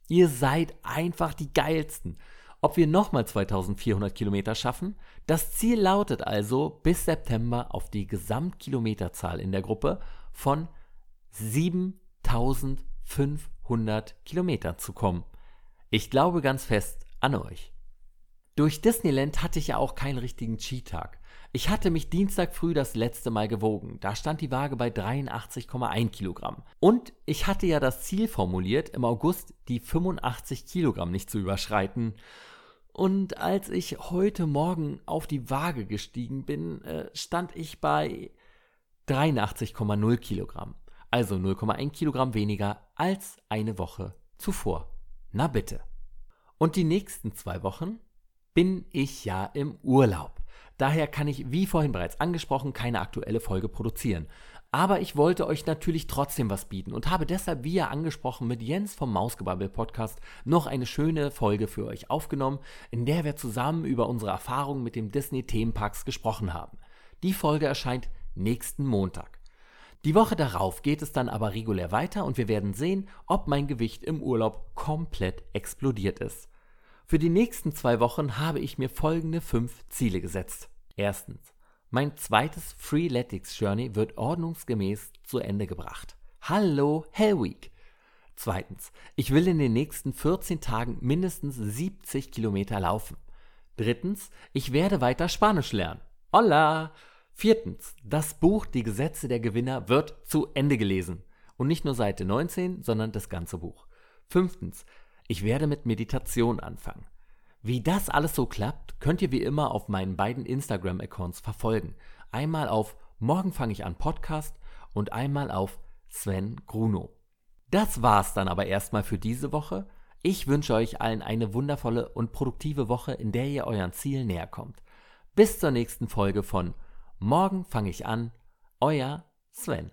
Ihr seid einfach die geilsten. Ob wir nochmal 2400 Kilometer schaffen? Das Ziel lautet also, bis September auf die Gesamtkilometerzahl in der Gruppe von 7500 Kilometern zu kommen. Ich glaube ganz fest an euch. Durch Disneyland hatte ich ja auch keinen richtigen Cheat-Tag. Ich hatte mich Dienstag früh das letzte Mal gewogen. Da stand die Waage bei 83,1 Kilogramm. Und ich hatte ja das Ziel formuliert, im August die 85 Kilogramm nicht zu überschreiten. Und als ich heute Morgen auf die Waage gestiegen bin, äh, stand ich bei 83,0 Kilogramm. Also 0,1 Kilogramm weniger als eine Woche zuvor. Na bitte. Und die nächsten zwei Wochen bin ich ja im Urlaub. Daher kann ich, wie vorhin bereits angesprochen, keine aktuelle Folge produzieren. Aber ich wollte euch natürlich trotzdem was bieten und habe deshalb, wie ja angesprochen, mit Jens vom Mausgebabbel Podcast noch eine schöne Folge für euch aufgenommen, in der wir zusammen über unsere Erfahrungen mit dem Disney Themenparks gesprochen haben. Die Folge erscheint nächsten Montag. Die Woche darauf geht es dann aber regulär weiter und wir werden sehen, ob mein Gewicht im Urlaub komplett explodiert ist. Für die nächsten zwei Wochen habe ich mir folgende fünf Ziele gesetzt. Erstens. Mein zweites Freeletics Journey wird ordnungsgemäß zu Ende gebracht. Hallo Hell Week! Zweitens. Ich will in den nächsten 14 Tagen mindestens 70 Kilometer laufen. Drittens. Ich werde weiter Spanisch lernen. Hola! Viertens, das Buch Die Gesetze der Gewinner wird zu Ende gelesen. Und nicht nur Seite 19, sondern das ganze Buch. Fünftens, ich werde mit Meditation anfangen. Wie das alles so klappt, könnt ihr wie immer auf meinen beiden Instagram-Accounts verfolgen. Einmal auf Morgen fange ich an Podcast und einmal auf Sven Gruno. Das war's dann aber erstmal für diese Woche. Ich wünsche euch allen eine wundervolle und produktive Woche, in der ihr euren Ziel näher kommt. Bis zur nächsten Folge von Morgen fange ich an. Euer Sven.